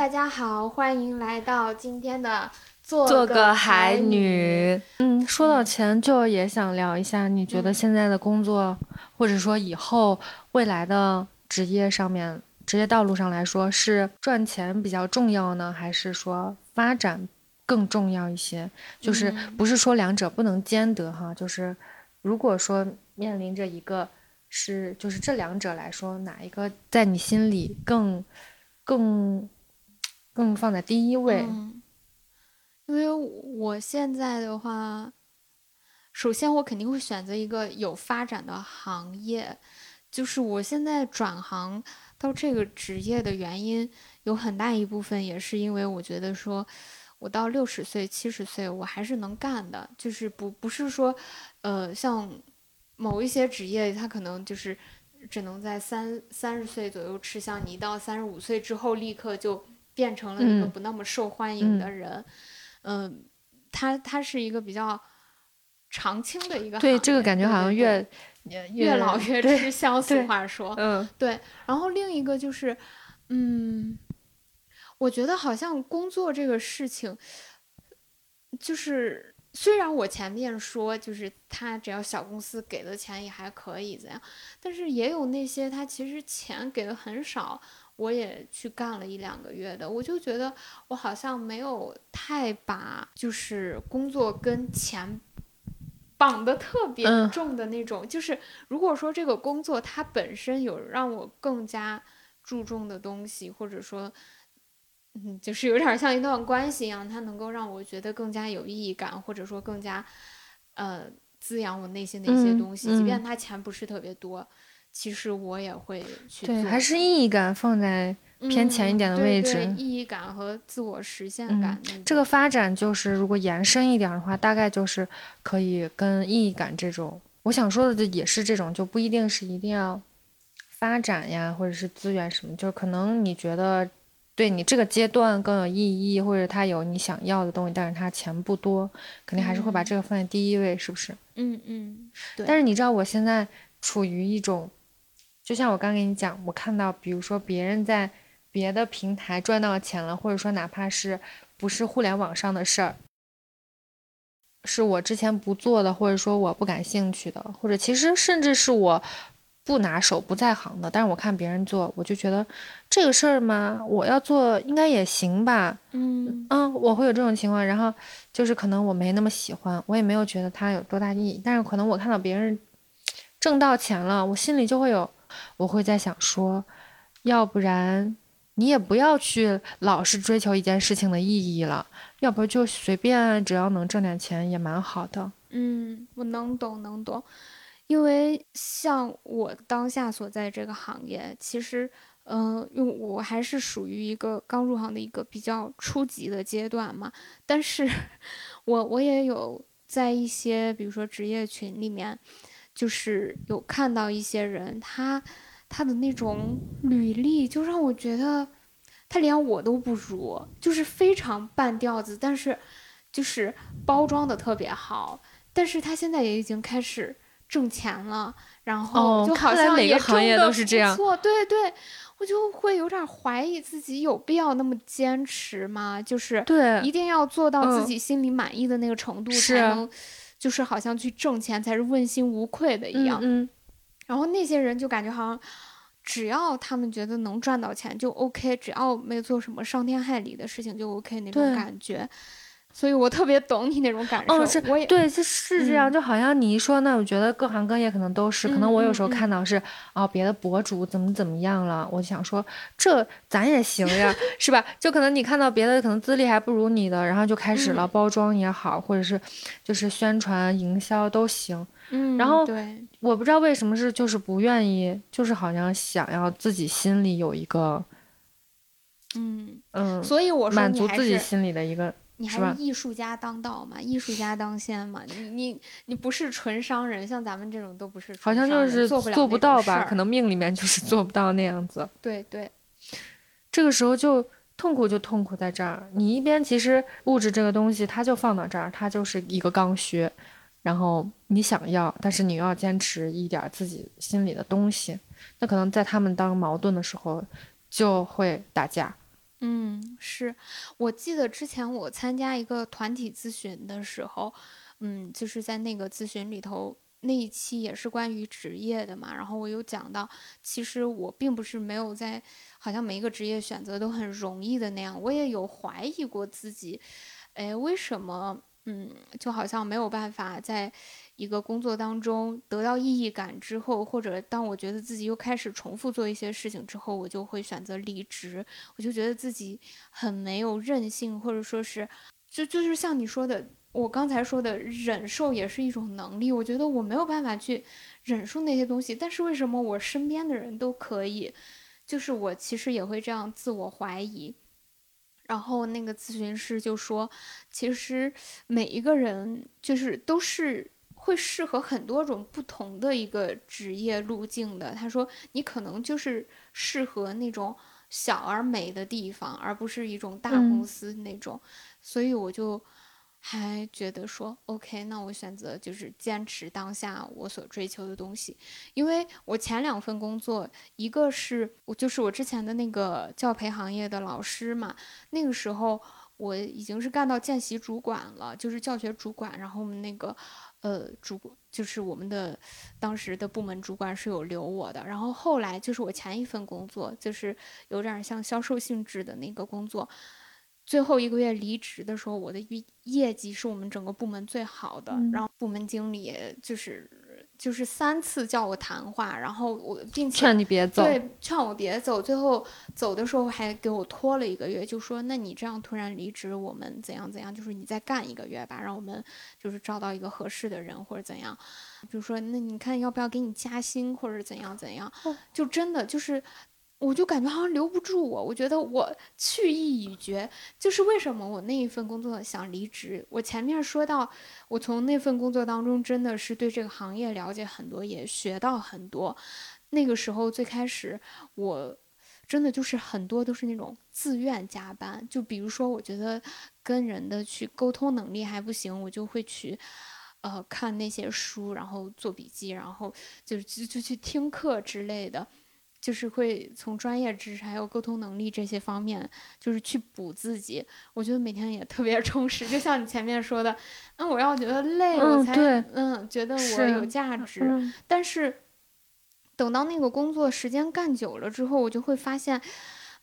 大家好，欢迎来到今天的做做个海海女。嗯，说到钱，就也想聊一下，你觉得嗯现在的工作，或者说以后未来的职业上面，职业道路上来说，是赚钱比较重要呢，还是说发展更重要一些？就是嗯不是说两者不能兼得哈，就是如果说面临着一个是，就是这两者来说，哪一个在你心里更更更放在第一位？嗯，因为我现在的话，首先我肯定会选择一个有发展的行业。就是我现在转行到这个职业的原因，有很大一部分也是因为我觉得说，我到六十岁、七十岁我还是能干的，就是不不是说，呃，像某一些职业，它可能就是只能在三三十岁左右吃香，你到三十五岁之后立刻就变成了一个嗯。不那么受欢迎的人，嗯，他他是一个比较长青的一个对，这个感觉好像对越越老越吃香，俗。话说，嗯。对，然后另一个就是，嗯，我觉得好像工作这个事情，就是虽然我前面说就是他只要小公司给的钱也还可以怎样，但是也有那些他其实钱给的很少，我也去干了一两个月的，我就觉得我好像没有太把就是工作跟钱。绑得特别嗯重的那种，就是如果说这个工作它本身有让我更加注重的东西，或者说，嗯，就是有点像一段关系一样，它能够让我觉得更加有意义感，或者说更加呃滋养我内心的一些嗯东西，即嗯便它钱不是特别多，其实我也会去对，还是意义感放在偏前一点的位置。对意义感和自我实现嗯感这个发展就是，如果延伸一点的话，大概就是可以跟意义感这种，我想说的就也是这种，就不一定是一定要发展呀，或者是资源什么，就是可能你觉得对你这个阶段更有意义，或者它有你想要的东西，但是它钱不多，肯定还是会把嗯这个放在第一位，是不是？嗯嗯，对，但是你知道我现在处于一种，就像我刚跟你讲，我看到比如说别人在别的平台赚到钱了，或者说哪怕是不是互联网上的事儿，是我之前不做的，或者说我不感兴趣的，或者其实甚至是我不拿手、不在行的，但是我看别人做，我就觉得这个事儿嘛，我要做应该也行吧，嗯。嗯，我会有这种情况，然后就是可能我没那么喜欢，我也没有觉得它有多大意义，但是可能我看到别人挣到钱了，我心里就会有，我会在想说，要不然你也不要去老是追求一件事情的意义了，要不就随便，只要能挣点钱也蛮好的。嗯，我能懂能懂，因为像我当下所在这个行业，其实，嗯、因为我还是属于一个刚入行的一个比较初级的阶段嘛，但是 我我也有在一些比如说职业群里面，就是有看到一些人，他他的那种履历，就让我觉得他连我都不如，就是非常半吊子，但是就是包装的特别好。但是他现在也已经开始挣钱了，然后哦就好像也每个行业都是这样对对，我就会有点怀疑自己有必要那么坚持吗？就是对一定要做到自嗯己心里满意的那个程度，才能就是好像去挣钱才是问心无愧的一样。嗯然后那些人就感觉好像，只要他们觉得能赚到钱就 OK，只要没做什么伤天害理的事情就 OK 那种感觉。所以我特别懂你那种感受。哦，是我也对，这是这样，嗯就好像你一说那，我觉得各行各业可能都是，可能我有时候嗯嗯嗯看到是哦，别的博主怎么怎么样了，我就想说这咱也行呀，是吧？就可能你看到别的可能资历还不如你的，然后就开始了嗯包装也好，或者是就是宣传营销都行。嗯，然后对，我不知道为什么是就是不愿意，就是好像想要自己心里有一个嗯，嗯，所以我说满足自己心里的一个你还是艺术家当道嘛，艺术家当先嘛。你你你不是纯商人，像咱们这种都不是好像就是做不了做不到吧？可能命里面就是做不到那样子。对对，这个时候就痛苦就痛苦在这儿，你一边其实物质这个东西它就放到这儿，它就是一个刚需，然后你想要，但是你又要坚持一点儿自己心里的东西，那可能在他们当矛盾的时候就会打架，嗯，是我记得之前我参加一个团体咨询的时候，嗯，就是在那个咨询里头。那一期也是关于职业的嘛，然后我有讲到，其实我并不是没有在，好像每一个职业选择都很容易的那样，我也有怀疑过自己，哎，为什么，嗯，就好像没有办法在一个工作当中得到意义感之后，或者当我觉得自己又开始重复做一些事情之后，我就会选择离职，我就觉得自己很没有韧性，或者说是，就就是像你说的。我刚才说的忍受也是一种能力，我觉得我没有办法去忍受那些东西，但是为什么我身边的人都可以？就是我其实也会这样自我怀疑。然后那个咨询师就说，其实每一个人就是都是会适合很多种不同的一个职业路径的。他说你可能就是适合那种小而美的地方，而不是一种大公司那种。所以我就。还觉得说，OK，那我选择就是坚持当下我所追求的东西，因为我前两份工作，一个是我就是我之前的那个教培行业的老师嘛，那个时候我已经是干到见习主管了，就是教学主管，然后我们那个呃主就是我们的当时的部门主管是有留我的，然后后来就是我前一份工作，就是有点像销售性质的那个工作。最后一个月离职的时候，我的业业绩是我们整个部门最好的。然后部门经理就是就是三次叫我谈话，然后我并且劝你别走，对，劝我别走。最后走的时候还给我拖了一个月，就说那你这样突然离职，我们怎样怎样？就是你再干一个月吧，让我们就是招到一个合适的人或者怎样。比如说那你看要不要给你加薪或者怎样怎样？就真的就是。我就感觉好像留不住我，我觉得我去意已决，就是为什么我那一份工作想离职。我前面说到，我从那份工作当中真的是对这个行业了解很多，也学到很多。那个时候最开始，我真的就是很多都是那种自愿加班，就比如说我觉得跟人的去沟通能力还不行，我就会去，呃，看那些书，然后做笔记，然后就就就去听课之类的。就是会从专业知识还有沟通能力这些方面，就是去补自己。我觉得每天也特别充实。就像你前面说的，那我要觉得累，我才嗯觉得我有价值。但是等到那个工作时间干久了之后，我就会发现，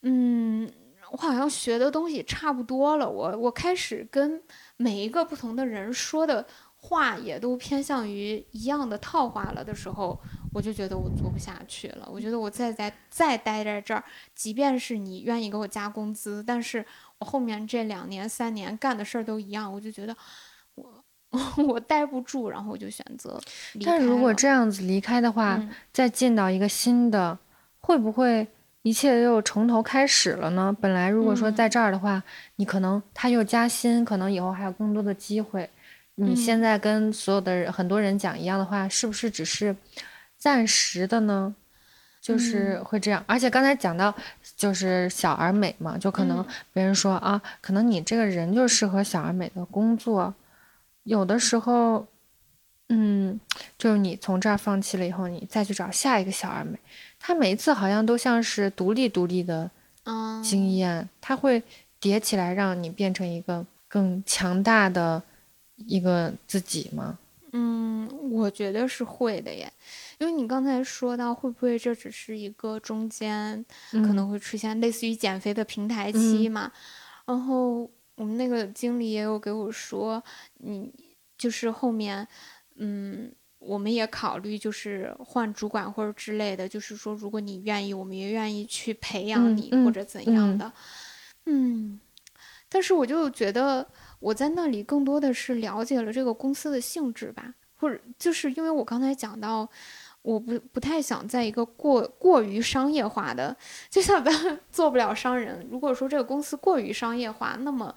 嗯，我好像学的东西差不多了。我我开始跟每一个不同的人说的话也都偏向于一样的套话了的时候。我就觉得我做不下去了。我觉得我再再再待在这儿，即便是你愿意给我加工资，但是我后面这两年三年干的事儿都一样，我就觉得我 我待不住，然后我就选择。但如果这样子离开的话，再进到一个新的，会不会一切又从头开始了呢？本来如果说在这儿的话，你可能他又加薪，可能以后还有更多的机会。你现在跟所有的人很多人讲一样的话，是不是只是？暂时的呢，就是会这样。而且刚才讲到，就是小而美嘛，就可能别人说啊，可能你这个人就适合小而美的工作。有的时候，嗯，就是你从这儿放弃了以后，你再去找下一个小而美，他每一次好像都像是独立独立的经验，他会叠起来，让你变成一个更强大的一个自己吗？嗯，我觉得是会的耶。因为你刚才说到，会不会这只是一个中间可能会出现类似于减肥的平台期嘛？然后我们那个经理也有给我说，你就是后面，嗯，我们也考虑就是换主管或者之类的，就是说如果你愿意，我们也愿意去培养你或者怎样的。嗯，但是我就觉得我在那里更多的是了解了这个公司的性质吧，或者就是因为我刚才讲到。我不不太想在一个过过于商业化的，就像咱 做不了商人。如果说这个公司过于商业化，那么，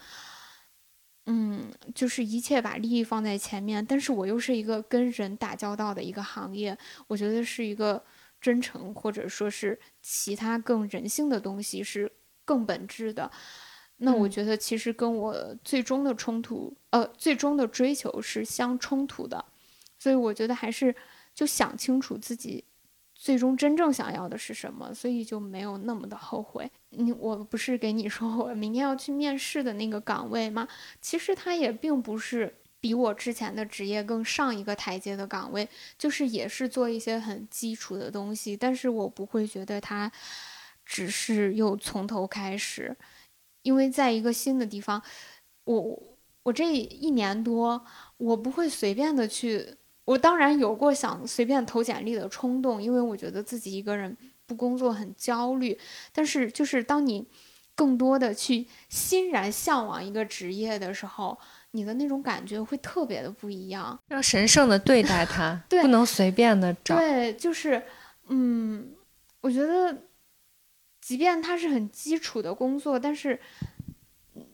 嗯，就是一切把利益放在前面。但是我又是一个跟人打交道的一个行业，我觉得是一个真诚或者说是其他更人性的东西是更本质的。那我觉得其实跟我最终的冲突，呃，最终的追求是相冲突的。所以我觉得还是。就想清楚自己最终真正想要的是什么，所以就没有那么的后悔。你我不是给你说我明天要去面试的那个岗位吗？其实它也并不是比我之前的职业更上一个台阶的岗位，就是也是做一些很基础的东西，但是我不会觉得它只是又从头开始，因为在一个新的地方，我我这一年多，我不会随便的去。我当然有过想随便投简历的冲动，因为我觉得自己一个人不工作很焦虑。但是，就是当你更多的去欣然向往一个职业的时候，你的那种感觉会特别的不一样。要神圣的对待它，不能随便的找。对，就是，嗯，我觉得，即便它是很基础的工作，但是。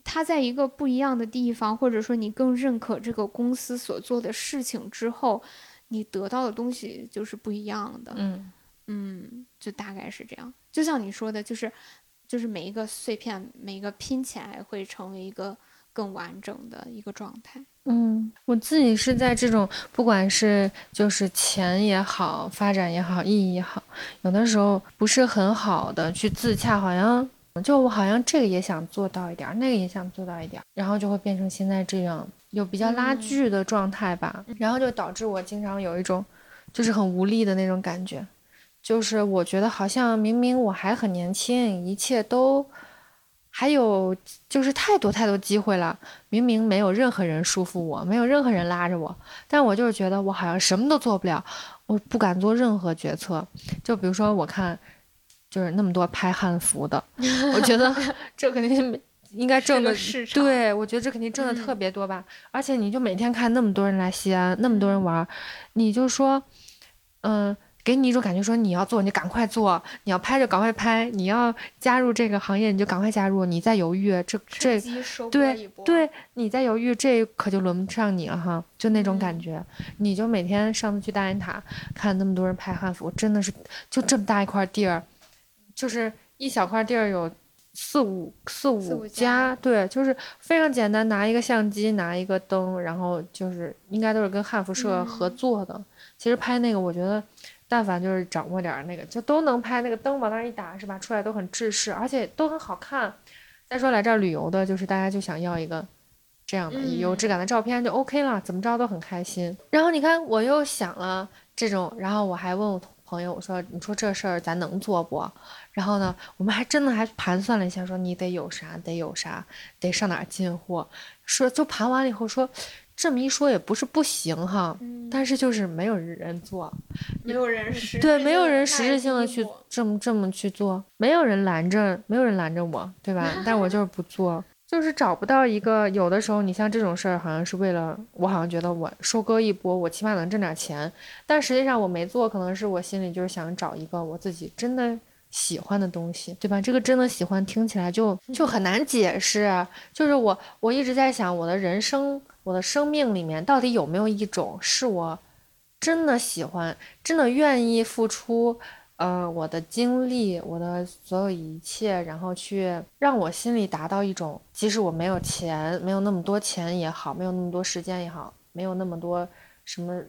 他在一个不一样的地方，或者说你更认可这个公司所做的事情之后，你得到的东西就是不一样的。嗯嗯，就大概是这样。就像你说的，就是就是每一个碎片，每一个拼起来会成为一个更完整的一个状态。嗯，我自己是在这种不管是就是钱也好，发展也好，意义也好，有的时候不是很好的去自洽，好像。就我好像这个也想做到一点，那个也想做到一点，然后就会变成现在这样有比较拉锯的状态吧，然后就导致我经常有一种就是很无力的那种感觉，就是我觉得好像明明我还很年轻，一切都还有就是太多太多机会了，明明没有任何人束缚我，没有任何人拉着我，但我就是觉得我好像什么都做不了，我不敢做任何决策，就比如说我看。就是那么多拍汉服的，我觉得这肯定应该挣的，对我觉得这肯定挣的特别多吧。而且你就每天看那么多人来西安，那么多人玩，你就说，嗯，给你一种感觉，说你要做你赶快做，你要拍就赶快拍，你要加入这个行业你就赶快加入，你再犹豫这这对对，你再犹豫这可就轮不上你了哈，就那种感觉。你就每天上次去大雁塔看那么多人拍汉服，真的是就这么大一块地儿。就是一小块地儿有四五四五家，对，就是非常简单，拿一个相机，拿一个灯，然后就是应该都是跟汉服社合作的。其实拍那个，我觉得，但凡就是掌握点那个，就都能拍。那个灯往那儿一打，是吧？出来都很制式，而且都很好看。再说来这儿旅游的，就是大家就想要一个这样的有质感的照片就 OK 了，怎么着都很开心。然后你看，我又想了这种，然后我还问我朋友，我说：“你说这事儿咱能做不？”然后呢，我们还真的还盘算了一下，说你得有啥，得有啥，得上哪儿进货。说就盘完了以后说，这么一说也不是不行哈，但是就是没有人做，没有人实对，没有人实质性的去这么这么去做，没有人拦着，没有人拦着我，对吧？但我就是不做。就是找不到一个，有的时候你像这种事儿，好像是为了我，好像觉得我收割一波，我起码能挣点钱。但实际上我没做，可能是我心里就是想找一个我自己真的喜欢的东西，对吧？这个真的喜欢听起来就就很难解释。就是我我一直在想，我的人生，我的生命里面到底有没有一种是我真的喜欢，真的愿意付出。呃，我的经历，我的所有一切，然后去让我心里达到一种，即使我没有钱，没有那么多钱也好，没有那么多时间也好，没有那么多什么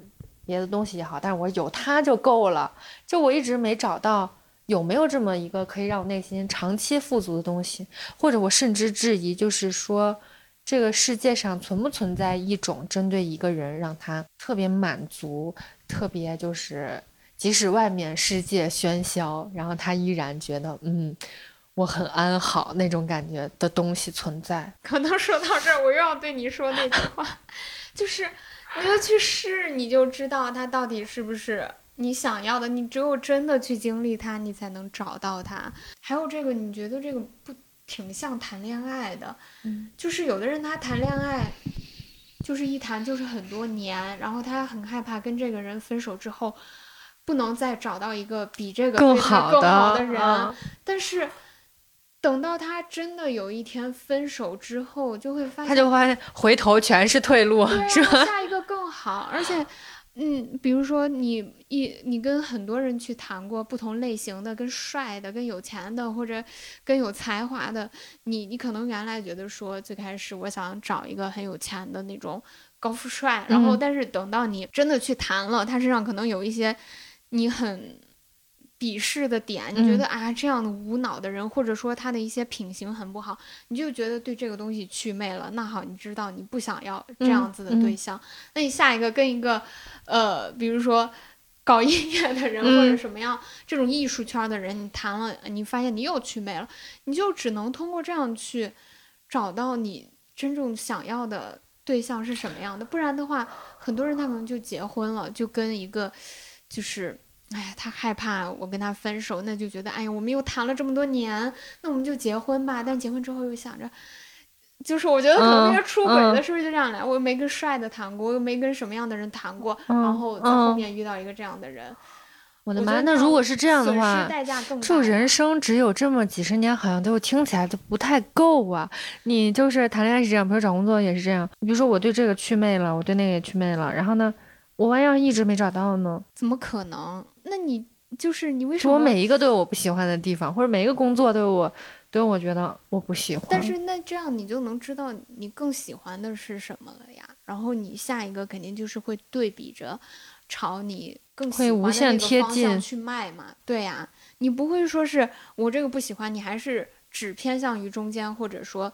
别的东西也好，但是我有它就够了。就我一直没找到有没有这么一个可以让我内心长期富足的东西，或者我甚至质疑，就是说这个世界上存不存在一种针对一个人让他特别满足，特别就是。即使外面世界喧嚣，然后他依然觉得，嗯，我很安好那种感觉的东西存在。可能说到这儿，我又要对你说那句话，就是你要去试，你就知道它到底是不是你想要的。你只有真的去经历它，你才能找到它。还有这个，你觉得这个不挺像谈恋爱的？嗯，就是有的人他谈恋爱，就是一谈就是很多年，然后他很害怕跟这个人分手之后。不能再找到一个比这个更好的人，但是等到他真的有一天分手之后，就会发现他就发现回头全是退路，是吧？下一个更好，而且，嗯，比如说你一你跟很多人去谈过不同类型的，跟帅的，跟有钱的，或者跟有才华的，你你可能原来觉得说最开始我想找一个很有钱的那种高富帅，然后但是等到你真的去谈了，他身上可能有一些。你很鄙视的点，你觉得啊这样的无脑的人，或者说他的一些品行很不好，你就觉得对这个东西祛魅了。那好，你知道你不想要这样子的对象，那你下一个跟一个，呃，比如说搞音乐的人或者什么样这种艺术圈的人，你谈了，你发现你又祛魅了，你就只能通过这样去找到你真正想要的对象是什么样的。不然的话，很多人他可能就结婚了，就跟一个就是。哎，他害怕我跟他分手，那就觉得，哎呀，我们又谈了这么多年，那我们就结婚吧。但结婚之后又想着，就是我觉得可能那些出轨的是不是就这样来？我又没跟帅的谈过，我又没跟什么样的人谈过，然后在后面遇到一个这样的人，我的妈！那如果是这样的话，代价更就人生只有这么几十年，好像都听起来都不太够啊。你就是谈恋爱是这样，比如找工作也是这样。比如说我对这个祛魅了，我对那个也祛魅了，然后呢，我万一要一直没找到呢？怎么可能？那你就是你为什么？我每一个都有我不喜欢的地方，或者每一个工作都有我都有我觉得我不喜欢。但是那这样你就能知道你更喜欢的是什么了呀？然后你下一个肯定就是会对比着朝你更喜欢的那个方向去迈嘛？对呀，你不会说是我这个不喜欢，你还是只偏向于中间，或者说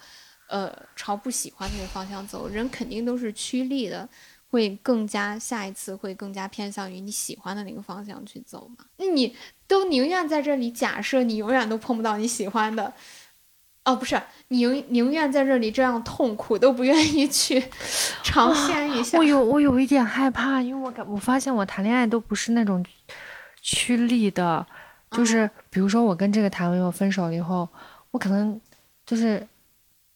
呃朝不喜欢那个方向走。人肯定都是趋利的。会更加下一次会更加偏向于你喜欢的那个方向去走嘛？那你都宁愿在这里假设你永远都碰不到你喜欢的，哦，不是，你宁宁愿在这里这样痛苦，都不愿意去尝鲜一下。我有我有一点害怕，因为我感我发现我谈恋爱都不是那种趋利的，就是比如说我跟这个谈完以后分手了以后，我可能就是。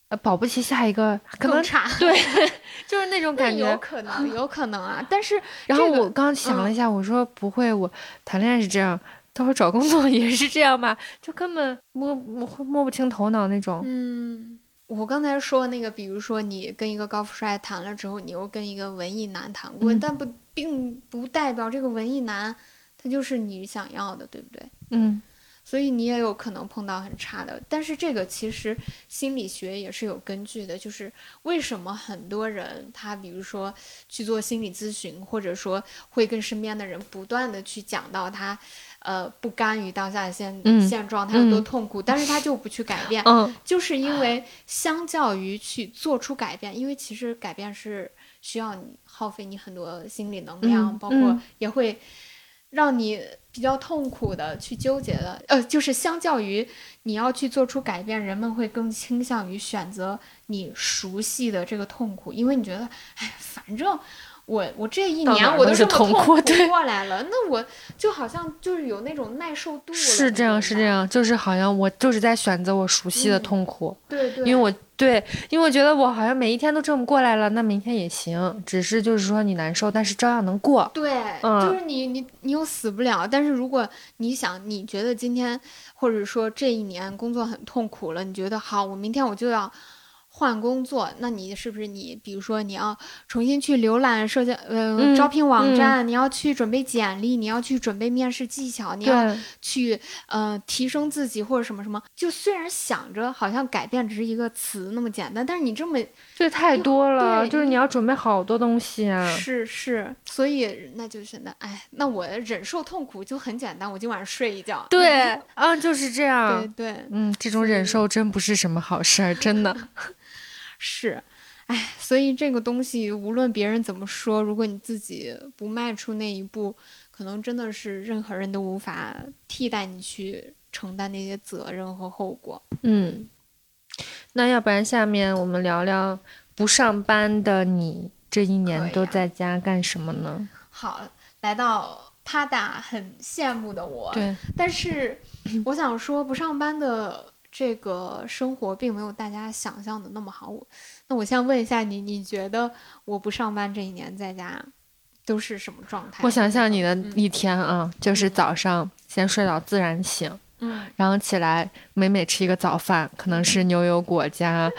呃，保不齐下一个可能差，对 就是那种感觉，有可能，有可能啊。但是，然后我刚想了一下，我说不会，我谈恋爱是这样，到时候找工作也是这样吧？就根本摸摸摸不清头脑那种。嗯，我刚才说那个，比如说你跟一个高富帅谈了之后，你又跟一个文艺男谈过，但不并不代表这个文艺男他就是你想要的，对不对？嗯。所以你也有可能碰到很差的，但是这个其实心理学也是有根据的，就是为什么很多人他比如说去做心理咨询，或者说会跟身边的人不断的去讲到他，呃不甘于当下的现现状，他有多痛苦，但是他就不去改变，就是因为相较于去做出改变，因为其实改变是需要你耗费你很多心理能量，包括也会让你。比较痛苦的去纠结的，呃，就是相较于你要去做出改变，人们会更倾向于选择你熟悉的这个痛苦，因为你觉得，哎，反正我我这一年我都这么痛苦过来了，那我就好像就是有那种耐受度。是这样，是这样，就是好像我就是在选择我熟悉的痛苦，对对，因为我。对，因为我觉得我好像每一天都这么过来了，那明天也行，只是就是说你难受，但是照样能过。对，就是你你你又死不了。但是如果你想，你觉得今天或者说这一年工作很痛苦了，你觉得好，我明天我就要。换工作，那你是不是你？比如说，你要重新去浏览社交呃招聘网站，你要去准备简历，你要去准备面试技巧，你要去呃提升自己或者什么什么。就虽然想着好像改变只是一个词那么简单，但是你这么这太多了，就是你要准备好多东西啊。是是，所以那就是那哎，那我忍受痛苦就很简单，我今晚上睡一觉。对啊，就是这样。对对，嗯，这种忍受真不是什么好事儿，真的。是，哎，所以这个东西无论别人怎么说，如果你自己不迈出那一步，可能真的是任何人都无法替代你去承担那些责任和后果。嗯，那要不然下面我们聊聊不上班的你这一年都在家干什么呢？好，来到他达很羡慕的我，对，但是 我想说不上班的。这个生活并没有大家想象的那么好。我，那我先问一下你，你觉得我不上班这一年在家都是什么状态？我想象你的一天啊，就是早上先睡到自然醒，嗯，然后起来美美吃一个早饭，可能是牛油果加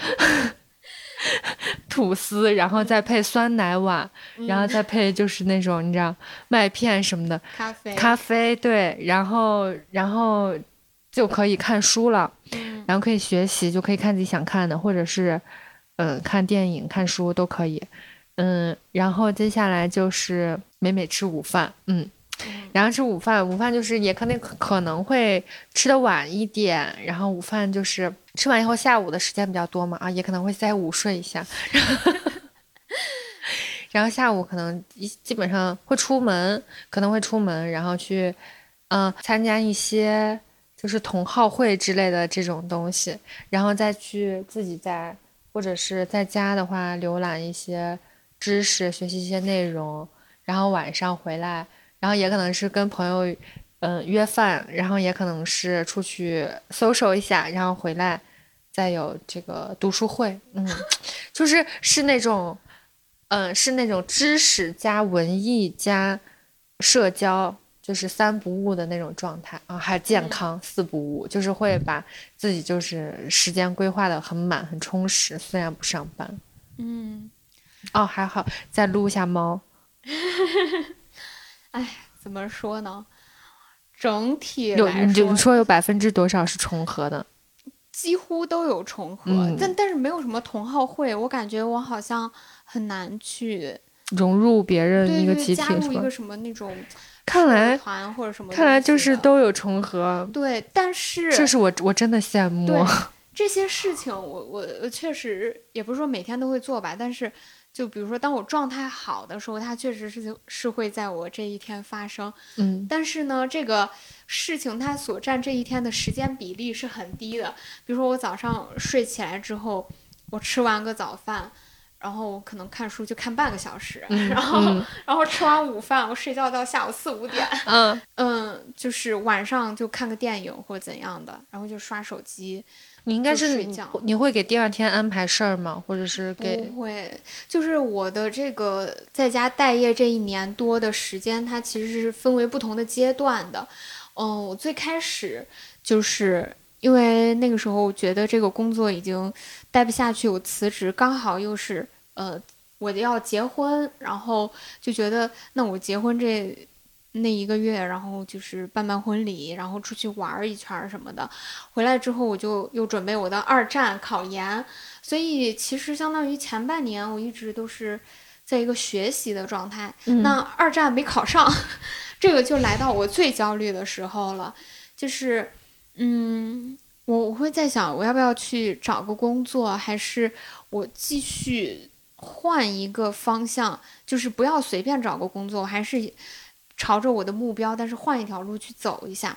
吐司，然后再配酸奶碗，然后再配就是那种你知道麦片什么的咖啡，咖啡对，然后然后。就可以看书了，然后可以学习，就可以看自己想看的，或者是，呃，看电影、看书都可以，嗯，然后接下来就是美美吃午饭，嗯，然后吃午饭，午饭就是也可能可能会吃的晚一点，然后午饭就是吃完以后下午的时间比较多嘛，啊，也可能会再午睡一下，然后 下午可能一基本上会出门，可能会出门，然后去嗯参加一些就是同好会之类的这种东西，然后再去自己在或者是在家的话浏览一些知识，学习一些内容，然后晚上回来。然后也可能是跟朋友，嗯，约饭，然后也可能是出去 social 一下，然后回来，再有这个读书会，嗯，就是是那种，嗯，是那种知识加文艺加社交，就是三不误的那种状态啊，还健康四不误，就是会把自己就是时间规划的很满很充实，虽然不上班，嗯，哦，还好再撸一下猫。哎，怎么说呢？整体有你说，说有百分之多少是重合的？几乎都有重合，但但是没有什么同好会。我感觉我好像很难去融入别人一个集体，加入一个什么那种看来团或者什么。看来就是都有重合。对，但是这是我我真的羡慕。这些事情，我我确实也不是说每天都会做吧，但是。就比如说，当我状态好的时候，它确实是就是会在我这一天发生。嗯，但是呢，这个事情它所占这一天的时间比例是很低的。比如说，我早上睡起来之后，我吃完个早饭，然后我可能看书就看半个小时，然后然后吃完午饭，我睡觉到下午四五点。嗯嗯，就是晚上就看个电影或者怎样的，然后就刷手机。你应该是你会给第二天安排事儿吗？或者是给不会？就是我的这个在家待业这一年多的时间，它其实是分为不同的阶段的。嗯，我最开始就是因为那个时候我觉得这个工作已经待不下去，我辞职，刚好又是呃我要结婚，然后就觉得那我结婚这。那一个月，然后就是办办婚礼，然后出去玩一圈什么的。回来之后，我就又准备我的二战考研。所以其实相当于前半年，我一直都是在一个学习的状态。那二战没考上，这个就来到我最焦虑的时候了。就是，嗯，我我会在想，我要不要去找个工作，还是我继续换一个方向？就是不要随便找个工作，还是。朝着我的目标，但是换一条路去走一下，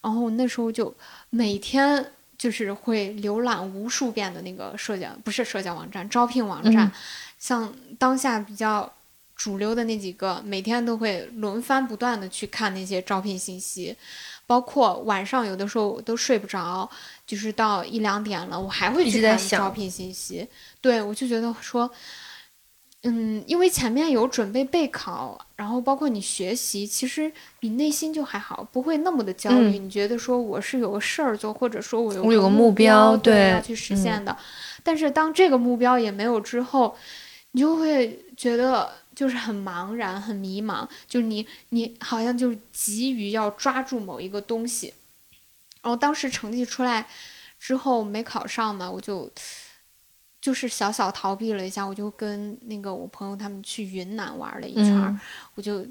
然后那时候就每天就是会浏览无数遍的那个社交，不是社交网站，招聘网站，像当下比较主流的那几个，每天都会轮番不断的去看那些招聘信息，包括晚上有的时候都睡不着，就是到一两点了，我还会去看招聘信息，对我就觉得说。嗯，因为前面有准备备考，然后包括你学习，其实你内心就还好，不会那么的焦虑。你觉得说我是有个事儿做，或者说我有个目标，对，要去实现的。但是当这个目标也没有之后，你就会觉得就是很茫然、很迷茫，就你你好像就急于要抓住某一个东西。然后当时成绩出来之后没考上嘛，我就。就是小小逃避了一下，我就跟那个我朋友他们去云南玩了一圈，我就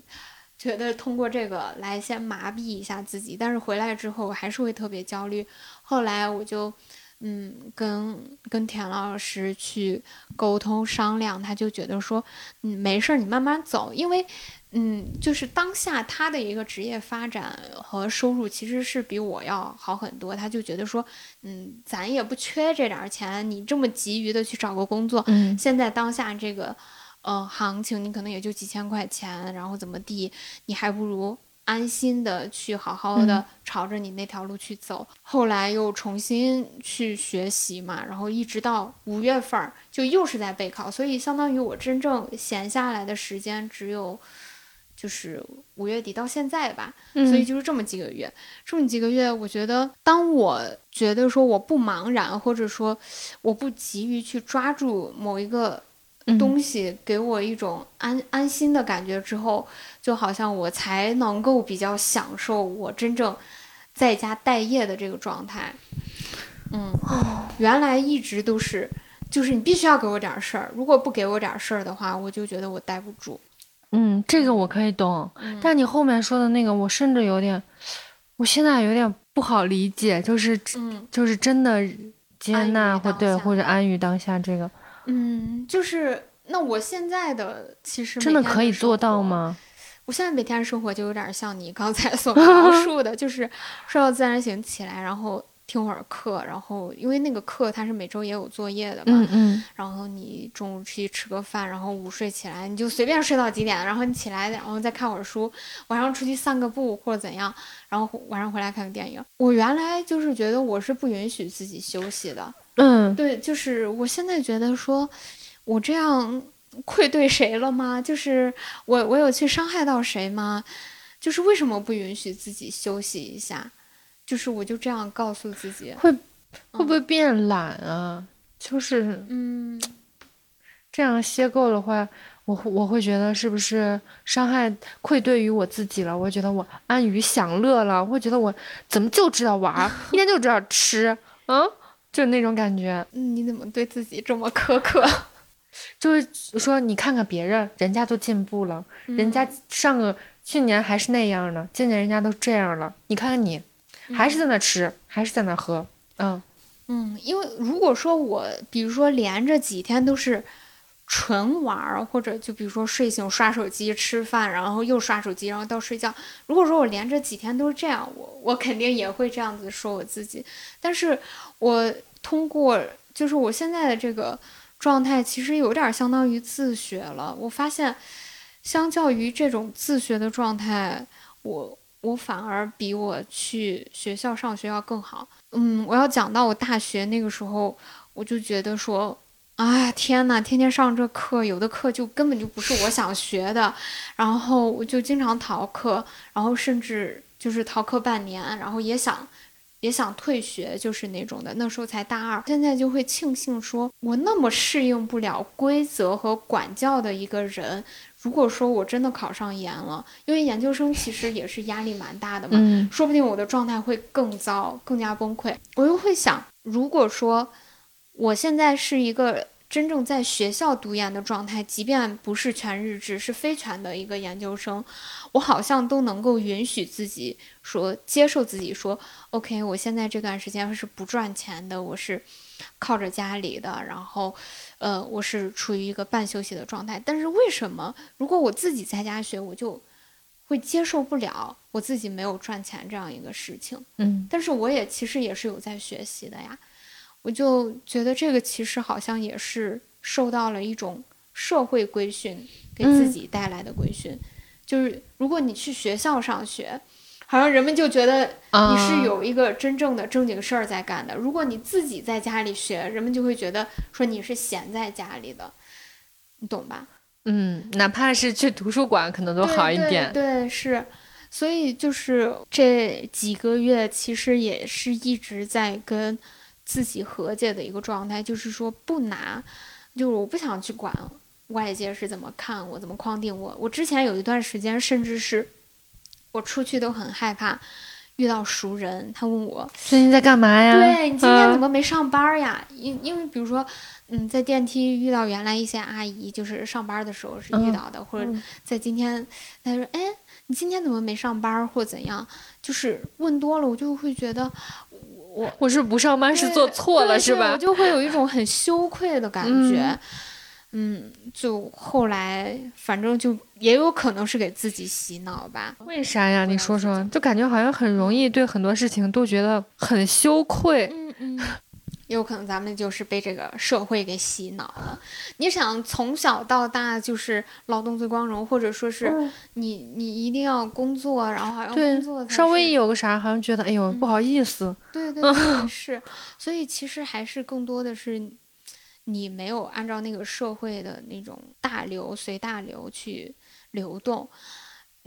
觉得通过这个来先麻痹一下自己，但是回来之后还是会特别焦虑。后来我就嗯跟跟田老师去沟通商量，他就觉得说嗯没事儿，你慢慢走，因为。嗯，就是当下他的一个职业发展和收入其实是比我要好很多，他就觉得说，嗯，咱也不缺这点钱，你这么急于的去找个工作，嗯，现在当下这个，呃，行情你可能也就几千块钱，然后怎么地，你还不如安心的去好好的朝着你那条路去走。后来又重新去学习嘛，然后一直到五月份就又是在备考，所以相当于我真正闲下来的时间只有。就是五月底到现在吧，所以就是这么几个月，这么几个月，我觉得，当我觉得说我不茫然，或者说我不急于去抓住某一个东西，给我一种安安心的感觉之后，就好像我才能够比较享受我真正在家待业的这个状态。嗯，原来一直都是，就是你必须要给我点事儿，如果不给我点事儿的话，我就觉得我待不住。嗯，这个我可以懂，嗯。但你后面说的那个，我甚至有点，我现在有点不好理解，就是嗯。就是真的接纳或对或者安于当下，这个嗯，就是那我现在的其实真的可以做到？吗？我现在每天的生活就有点像你刚才所 描述的，就是睡到自然醒起来，然后听会儿课，然后因为那个课它是每周也有作业的嘛，嗯嗯然后你中午去吃个饭，然后午睡起来，你就随便睡到几点，然后你起来，然后再看会儿书，晚上出去散个步或者怎样，然后晚上回来看个电影。我原来就是觉得我是不允许自己休息的，嗯，对，就是我现在觉得说，我这样愧对谁了吗？就是我我有去伤害到谁吗？就是为什么不允许自己休息一下？就是我就这样告诉自己，会会不会变懒啊？就是嗯这样歇够的话，我会我会觉得是不是伤害愧对于我自己了？我觉得我安于享乐了，我会觉得我怎么就知道玩儿，一天就知道吃，嗯，就那种感觉。嗯你怎么对自己这么苛刻？就是说，你看看别人，人家都进步了，人嗯家上个去年还是那样呢，今年人家都这样了，你看看你，还是在那吃，还是在那喝，嗯嗯，因为如果说我，比如说连着几天都是纯玩儿，或者就比如说睡醒刷手机、吃饭，然后又刷手机，然后到睡觉。如果说我连着几天都是这样，我我肯定也会这样子说我自己。但是我通过就是我现在的这个状态，其实有点相当于自学了。我发现，相较于这种自学的状态，我我反而比我去学校上学要更好。嗯，我要讲到我大学那个时候，我就觉得说，哎天呐，天天上这课，有的课就根本就不是我想学的，然后我就经常逃课，然后甚至就是逃课半年，然后也想。也想退学，就是那种的。那时候才大二，现在就会庆幸说，我那么适应不了规则和管教的一个人，如果说我真的考上研了，因为研究生其实也是压力蛮大的嘛，嗯说不定我的状态会更糟，更加崩溃。我又会想，如果说我现在是一个真正在学校读研的状态，即便不是全日制，是非全的一个研究生，我好像都能够允许自己说，接受自己说，OK，我现在这段时间是不赚钱的，我是靠着家里的，然后，呃，我是处于一个半休息的状态。但是为什么，如果我自己在家学，我就会接受不了我自己没有赚钱这样一个事情？嗯但是我也其实也是有在学习的呀，我就觉得这个其实好像也是受到了一种社会规训给自嗯己带来的规训，就是如果你去学校上学，好像人们就觉得你啊是有一个真正的正经事儿在干的；如果你自己在家里学，人们就会觉得说你是闲在家里的，你懂吧？嗯，哪怕是去图书馆，可能都好一点。对对，是，所以就是这几个月，其实也是一直在跟自己和解的一个状态，就是说不拿，就是我不想去管外界是怎么看我，怎么框定我。我之前有一段时间，甚至是我出去都很害怕遇到熟人，他问我，最近在干嘛呀？对你今天啊怎么没上班呀？因因为比如说，嗯，在电梯遇到原来一些阿姨，就是上班的时候是遇嗯到的，或者嗯在今天，他说，哎，你今天怎么没上班或怎样？就是问多了，我就会觉得我我是不上班是做错了是吧我？就会有一种很羞愧的感觉。嗯，就后来反正就也有可能是给自己洗脑吧。为啥呀？你说说，就感觉好像很容易对很多事情都觉得很羞愧。嗯嗯，也有可能咱们就是被这个社会给洗脑了。你想从小到大就是劳动最光荣，或者说是你你一定要工作，然后还要工作，才稍微是有个啥，好像觉得哎呦不好意思。对对对是，所以其实还是更多的是你没有按照那个社会的那种大流随大流去流动。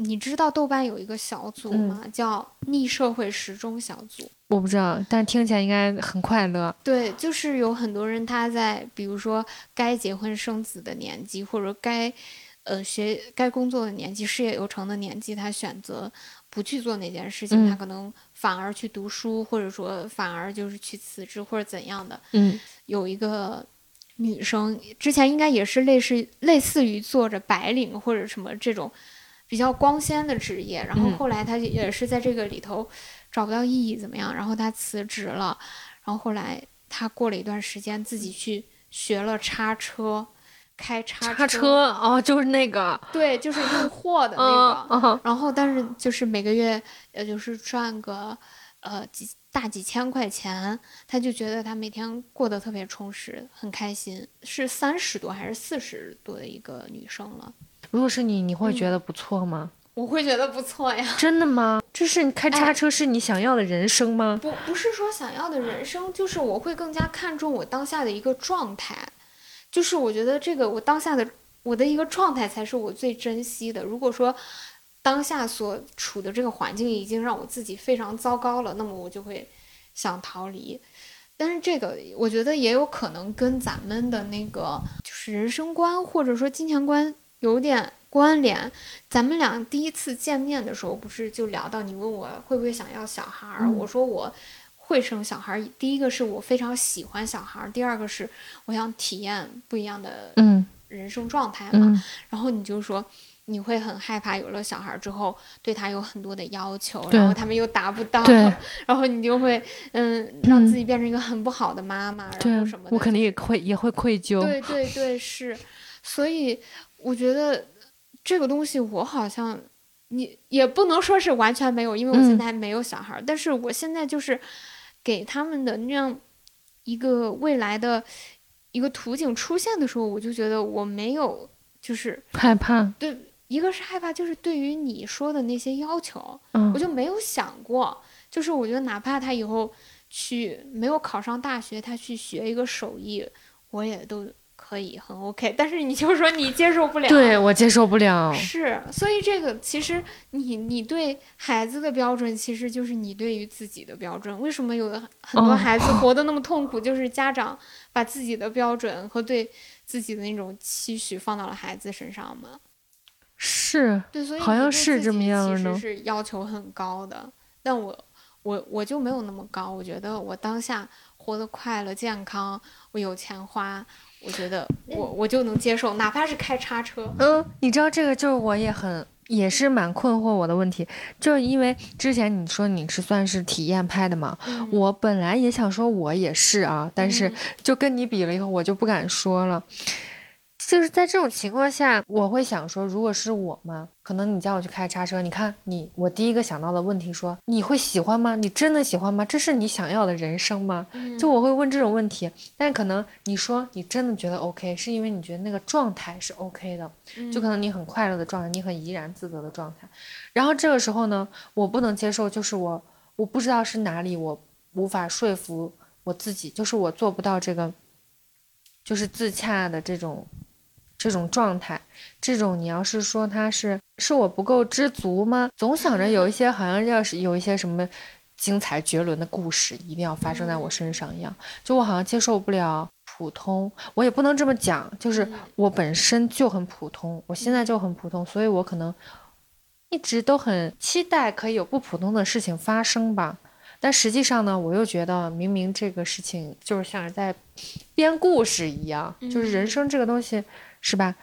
你知道豆瓣有一个小组嗯吗？叫逆社会时钟小组。我不知道，但听起来应该很快乐。对，就是有很多人他在比如说该结婚生子的年纪，或者该呃学该工作的年纪、事业有成的年纪，他选择不去做那件事情，他嗯可能反而去读书，或者说反而就是去辞职或者怎样的。嗯有一个女生，之前应该也是类似类似于做着白领或者什么这种比较光鲜的职业，然后嗯后来他也是在这个里头找不到意义，怎么样？然后他辞职了，然后后来他过了一段时间自己去学了叉车，开叉叉车哦，就是那个，对，就是运货的 那个。然后，但是就是每个月，也，就是赚个，呃，几大几千块钱，他就觉得他每天过得特别充实，很开心。是三十多还是四十多的一个女生了？如果是你，你会觉得不错吗？我会觉得不错呀。真的吗？这是你开叉哎车是你想要的人生吗？不，不是说想要的人生，就是我会更加看重我当下的一个状态，就是我觉得这个我当下的我的一个状态才是我最珍惜的。如果说当下所处的这个环境已经让我自己非常糟糕了，那么我就会想逃离。但是这个我觉得也有可能跟咱们的那个就是人生观或者说金钱观有点关联。咱们俩第一次见面的时候，不是就聊到你问我会不会想要小孩儿，嗯我说我会生小孩儿。第一个是我非常喜欢小孩儿，第二个是我想体验不一样的嗯人生状态嘛。嗯然后你就说你会很害怕有了小孩儿之后对他有很多的要求，然后他们又达不到，然后你就会嗯让自己变成一个很不好的妈妈，对然后什么的。我肯定也会也会愧疚。对对对，是，所以我觉得这个东西我好像你也不能说是完全没有，因为我现嗯。在还没有小孩儿，但是我现在就是给他们的那样一个未来的一个图景出现的时候，我就觉得我没有就是 害怕，对，一个是害怕，就是对于你说的那些要求，嗯。我就没有想过，就是我觉得哪怕他以后去没有考上大学，他去学一个手艺，我也都可以很 OK。但是你就说你接受不了，对我接受不了。是，所以这个其实你你对孩子的标准，其实就是你对于自己的标准。为什么有的很多哦孩子活得那么痛苦，就是家长把自己的标准和对自己的那种期许放到了孩子身上嘛？是，对，所以好像是这么样其实是要求很高的，但我我我就没有那么高。我觉得我当下活得快乐、健康，我有钱花，我觉得我我就能接受，哪怕是开叉车。嗯，你知道这个就是我也很也是蛮困惑我的问题，就是因为之前你说你是算是体验派的嘛，嗯我本来也想说我也是啊，但是嗯就跟你比了以后，我就不敢说了。就是在这种情况下，我会想说，如果是我嘛，可能你叫我去开叉车，你看你，我第一个想到的问题说，你会喜欢吗？你真的喜欢吗？这是你想要的人生吗？嗯就我会问这种问题，但可能你说你真的觉得 OK，是因为你觉得那个状态是 OK 的，就可能你很快乐的状态，你很怡然自得的状态。然后这个时候呢，我不能接受，就是我我不知道是哪里我无法说服我自己，就是我做不到这个，就是自洽的这种这种状态。这种你要是说他是是我不够知足吗？总想着有一些好像要是有一些什么。精彩绝伦的故事一定要发生在我身上一样，就我好像接受不了普通，我也不能这么讲，就是嗯我本身就很普通，我现在就很普通，所以我可能一直都很期待可以有不普通的事情发生吧。但实际上呢，我又觉得明明这个事情就是像是在编故事一样，就是人嗯生这个东西，是吧？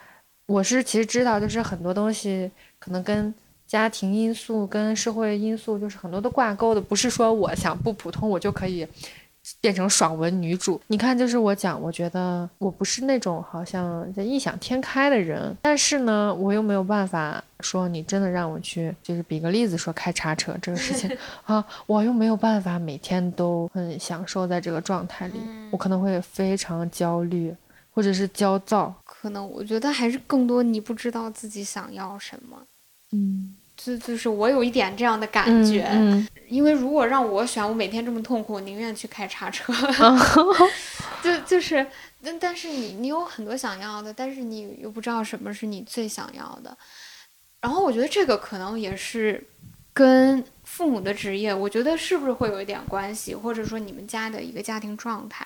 我是其实知道，就是很多东西可能跟家庭因素、跟社会因素，就是很多都挂钩的，不是说我想不普通，我就可以变成爽文女主。你看，就是我讲，我觉得我不是那种好像在异想天开的人，但是呢，我又没有办法说你真的让我去，就是比个例子说开叉车这个事情 啊，我又没有办法每天都很享受在这个状态里，嗯我可能会非常焦虑或者是焦躁。可能我觉得还是更多你不知道自己想要什么。嗯，就就是我有一点这样的感觉，嗯因为如果让我选，我每天这么痛苦，我宁愿去开叉车。嗯 就就是，但但是你你有很多想要的，但是你又不知道什么是你最想要的。然后我觉得这个可能也是跟父母的职业，我觉得是不是会有一点关系，或者说你们家的一个家庭状态。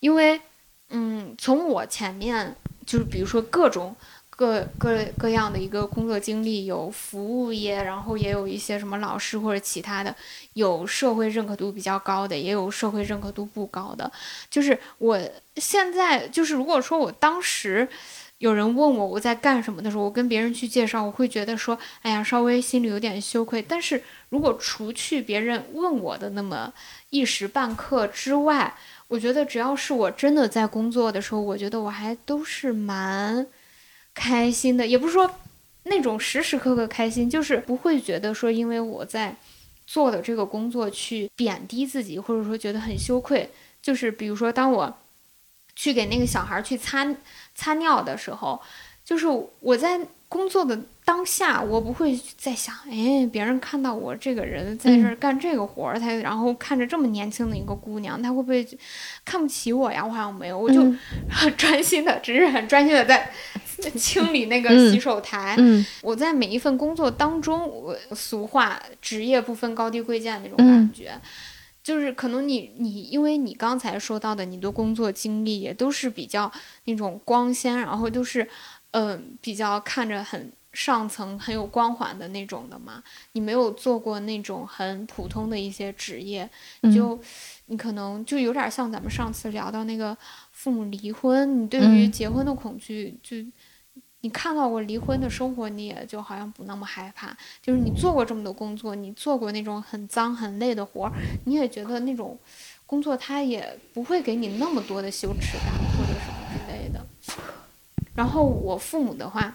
因为，嗯，从我前面就是比如说各种各各各样的一个工作经历，有服务业，然后也有一些什么老师或者其他的，有社会认可度比较高的，也有社会认可度不高的。就是我现在就是，如果说我当时有人问我我在干什么的时候，我跟别人去介绍，我会觉得说，哎呀，稍微心里有点羞愧。但是如果除去别人问我的那么一时半刻之外，我觉得只要是我真的在工作的时候，我觉得我还都是蛮开心的，也不是说那种时时刻刻开心，就是不会觉得说因为我在做的这个工作去贬低自己，或者说觉得很羞愧。就是比如说，当我去给那个小孩去擦擦尿的时候，就是我在。工作的当下，我不会在想，哎，别人看到我这个人在这儿干这个活儿，他然后看着这么年轻的一个姑娘，他会不会看不起我呀？我好像没有，我就很专心的，只是很专心的在清理那个洗手台。我在每一份工作当中，我俗话职业不分高低贵贱那种感觉，就是可能你你因为你刚才说到的你的工作经历也都是比较那种光鲜，然后都是。嗯，比较看着很上层、很有光环的那种的嘛。你没有做过那种很普通的一些职业，你就你可能就有点像咱们上次聊到那个父母离婚，你对于结婚的恐惧，就你看到过离婚的生活，你也就好像不那么害怕。就是你做过这么多工作，你做过那种很脏很累的活儿，你也觉得那种工作它也不会给你那么多的羞耻感或者什么之类的。然后我父母的话，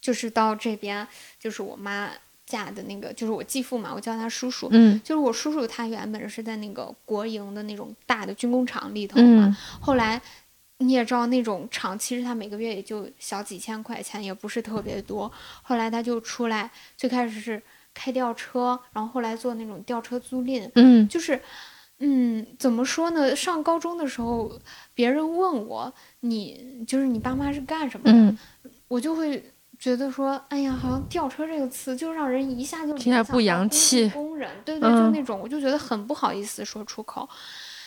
就是到这边，就是我妈嫁的那个，就是我继父嘛，我叫他叔叔。嗯，就是我叔叔，他原本是在那个国营的那种大的军工厂里头嘛。后来你也知道，那种厂其实他每个月也就小几千块钱，也不是特别多。后来他就出来，最开始是开吊车，然后后来做那种吊车租赁。嗯，就是。嗯，怎么说呢？上高中的时候，别人问我，你就是你爸妈是干什么的，我就会觉得说，哎呀，好像吊车这个词就让人一下就听起来不洋气。工人，对对，就那种，我就觉得很不好意思说出口。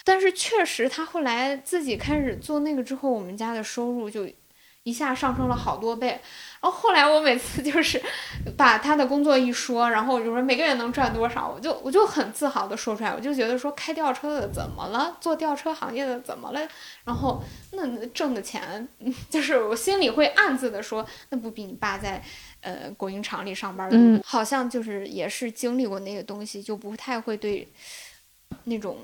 但是确实，他后来自己开始做那个之后，我们家的收入就一下上升了好多倍。然后后来我每次就是把他的工作一说，然后我就说每个月能赚多少，我就我就很自豪的说出来，我就觉得说开吊车的怎么了，做吊车行业的怎么了，然后那挣的钱，就是我心里会暗自的说，那不比你爸在呃国营厂里上班的，好像就是也是经历过那个东西，就不太会对那种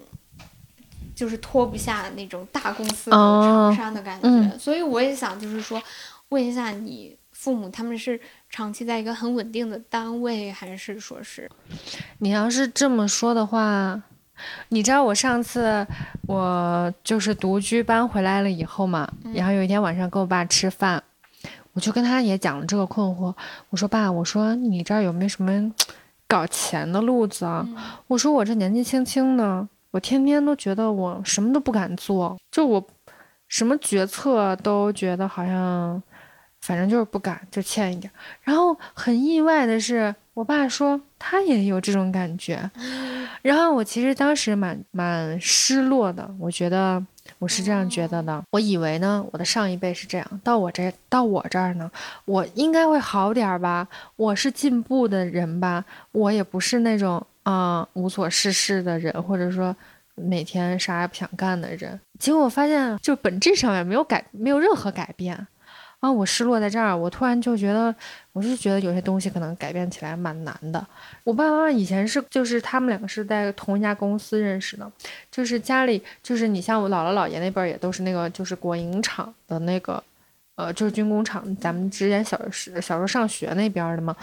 就是脱不下那种大公司的长衫的感觉，所以我也想就是说问一下你。父母他们是长期在一个很稳定的单位，还是说是？你要是这么说的话，你知道我上次我就是独居搬回来了以后嘛，然后有一天晚上跟我爸吃饭，我就跟他也讲了这个困惑。我说爸，我说你这儿有没有什么搞钱的路子啊？我说我这年纪轻轻的，我天天都觉得我什么都不敢做，就我什么决策都觉得好像。反正就是不敢，就欠一点。然后很意外的是，我爸说他也有这种感觉。然后我其实当时蛮蛮失落的，我觉得我是这样觉得的。我以为呢，我的上一辈是这样，到我这到我这儿呢，我应该会好点儿吧。我是进步的人吧，我也不是那种啊无所事事的人，或者说每天啥也不想干的人。结果我发现，就本质上面没有改，没有任何改变。啊，我失落在这儿，我突然就觉得，我是觉得有些东西可能改变起来蛮难的。我爸爸妈妈以前是，就是他们两个是在同一家公司认识的，就是家里，就是你像我姥姥姥爷那边也都是那个，就是国营厂的那个，呃，就是军工厂，咱们之前小时小时候上学那边的嘛。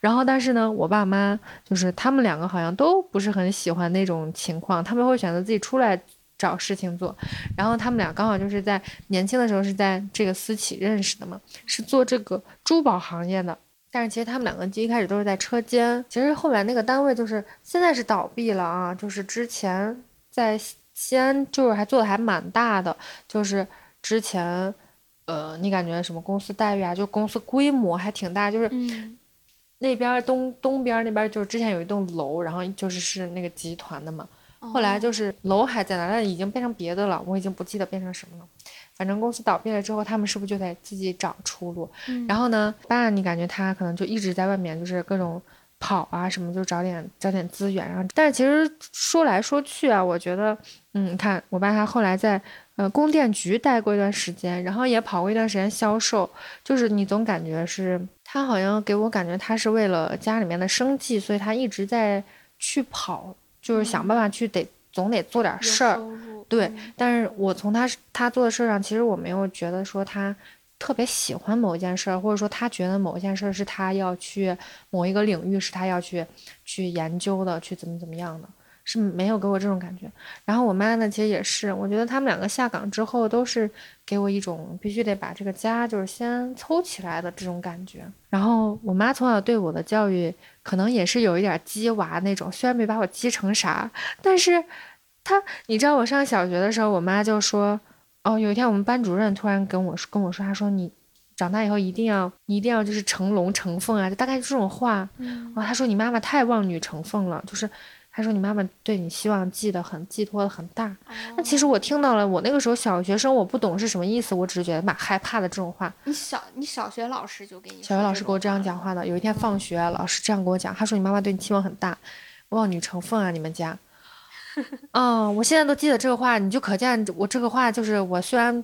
然后，但是呢，我爸妈就是他们两个好像都不是很喜欢那种情况，他们会选择自己出来。找事情做，然后他们俩刚好就是在年轻的时候是在这个私企认识的嘛，是做这个珠宝行业的。但是其实他们两个一开始都是在车间，其实后来那个单位就是现在是倒闭了啊，就是之前在西安就是还做的还蛮大的，就是之前呃你感觉什么公司待遇啊，就公司规模还挺大，就是那边东东边那边就是之前有一栋楼，然后就是是那个集团的嘛。后来就是楼还在那，但已经变成别的了，我已经不记得变成什么了。反正公司倒闭了之后，他们是不是就得自己找出路？嗯然后呢，爸，你感觉他可能就一直在外面，就是各种跑啊什么，就找点找点资源。然后，但是其实说来说去啊，我觉得，嗯，你看我爸他后来在呃供电局待过一段时间，然后也跑过一段时间销售，就是你总感觉是他好像给我感觉他是为了家里面的生计，所以他一直在去跑，就是想办法去得总得做点事儿。对嗯但是我从他他做的事儿上，其实我没有觉得说他特别喜欢某一件事儿，或者说他觉得某一件事儿是他要去某一个领域是他要去去研究的，去怎么怎么样的，是没有给我这种感觉。然后我妈呢，其实也是，我觉得他们两个下岗之后都是给我一种必须得把这个家就是先凑起来的这种感觉。然后我妈从小对我的教育可能也是有一点儿鸡娃那种，虽然没把我鸡成啥，但是她，你知道我上小学的时候，我妈就说，哦，有一天我们班主任突然跟我说跟我说，她说你长大以后一定要一定要就是成龙成凤啊，就大概就这种话。嗯哦，她说你妈妈太望女成凤了，就是她说你妈妈对你希望寄的很寄托的很大。那其实我听到了，我那个时候小学生我不懂是什么意思，我只是觉得蛮害怕的这种话。你小你小学老师就给你小学老师给我这样讲话的，有一天放学，老师这样跟我讲，他说你妈妈对你期望很大，望女成凤啊，你们家。嗯，我现在都记得这个话，你就可见我这个话就是我虽然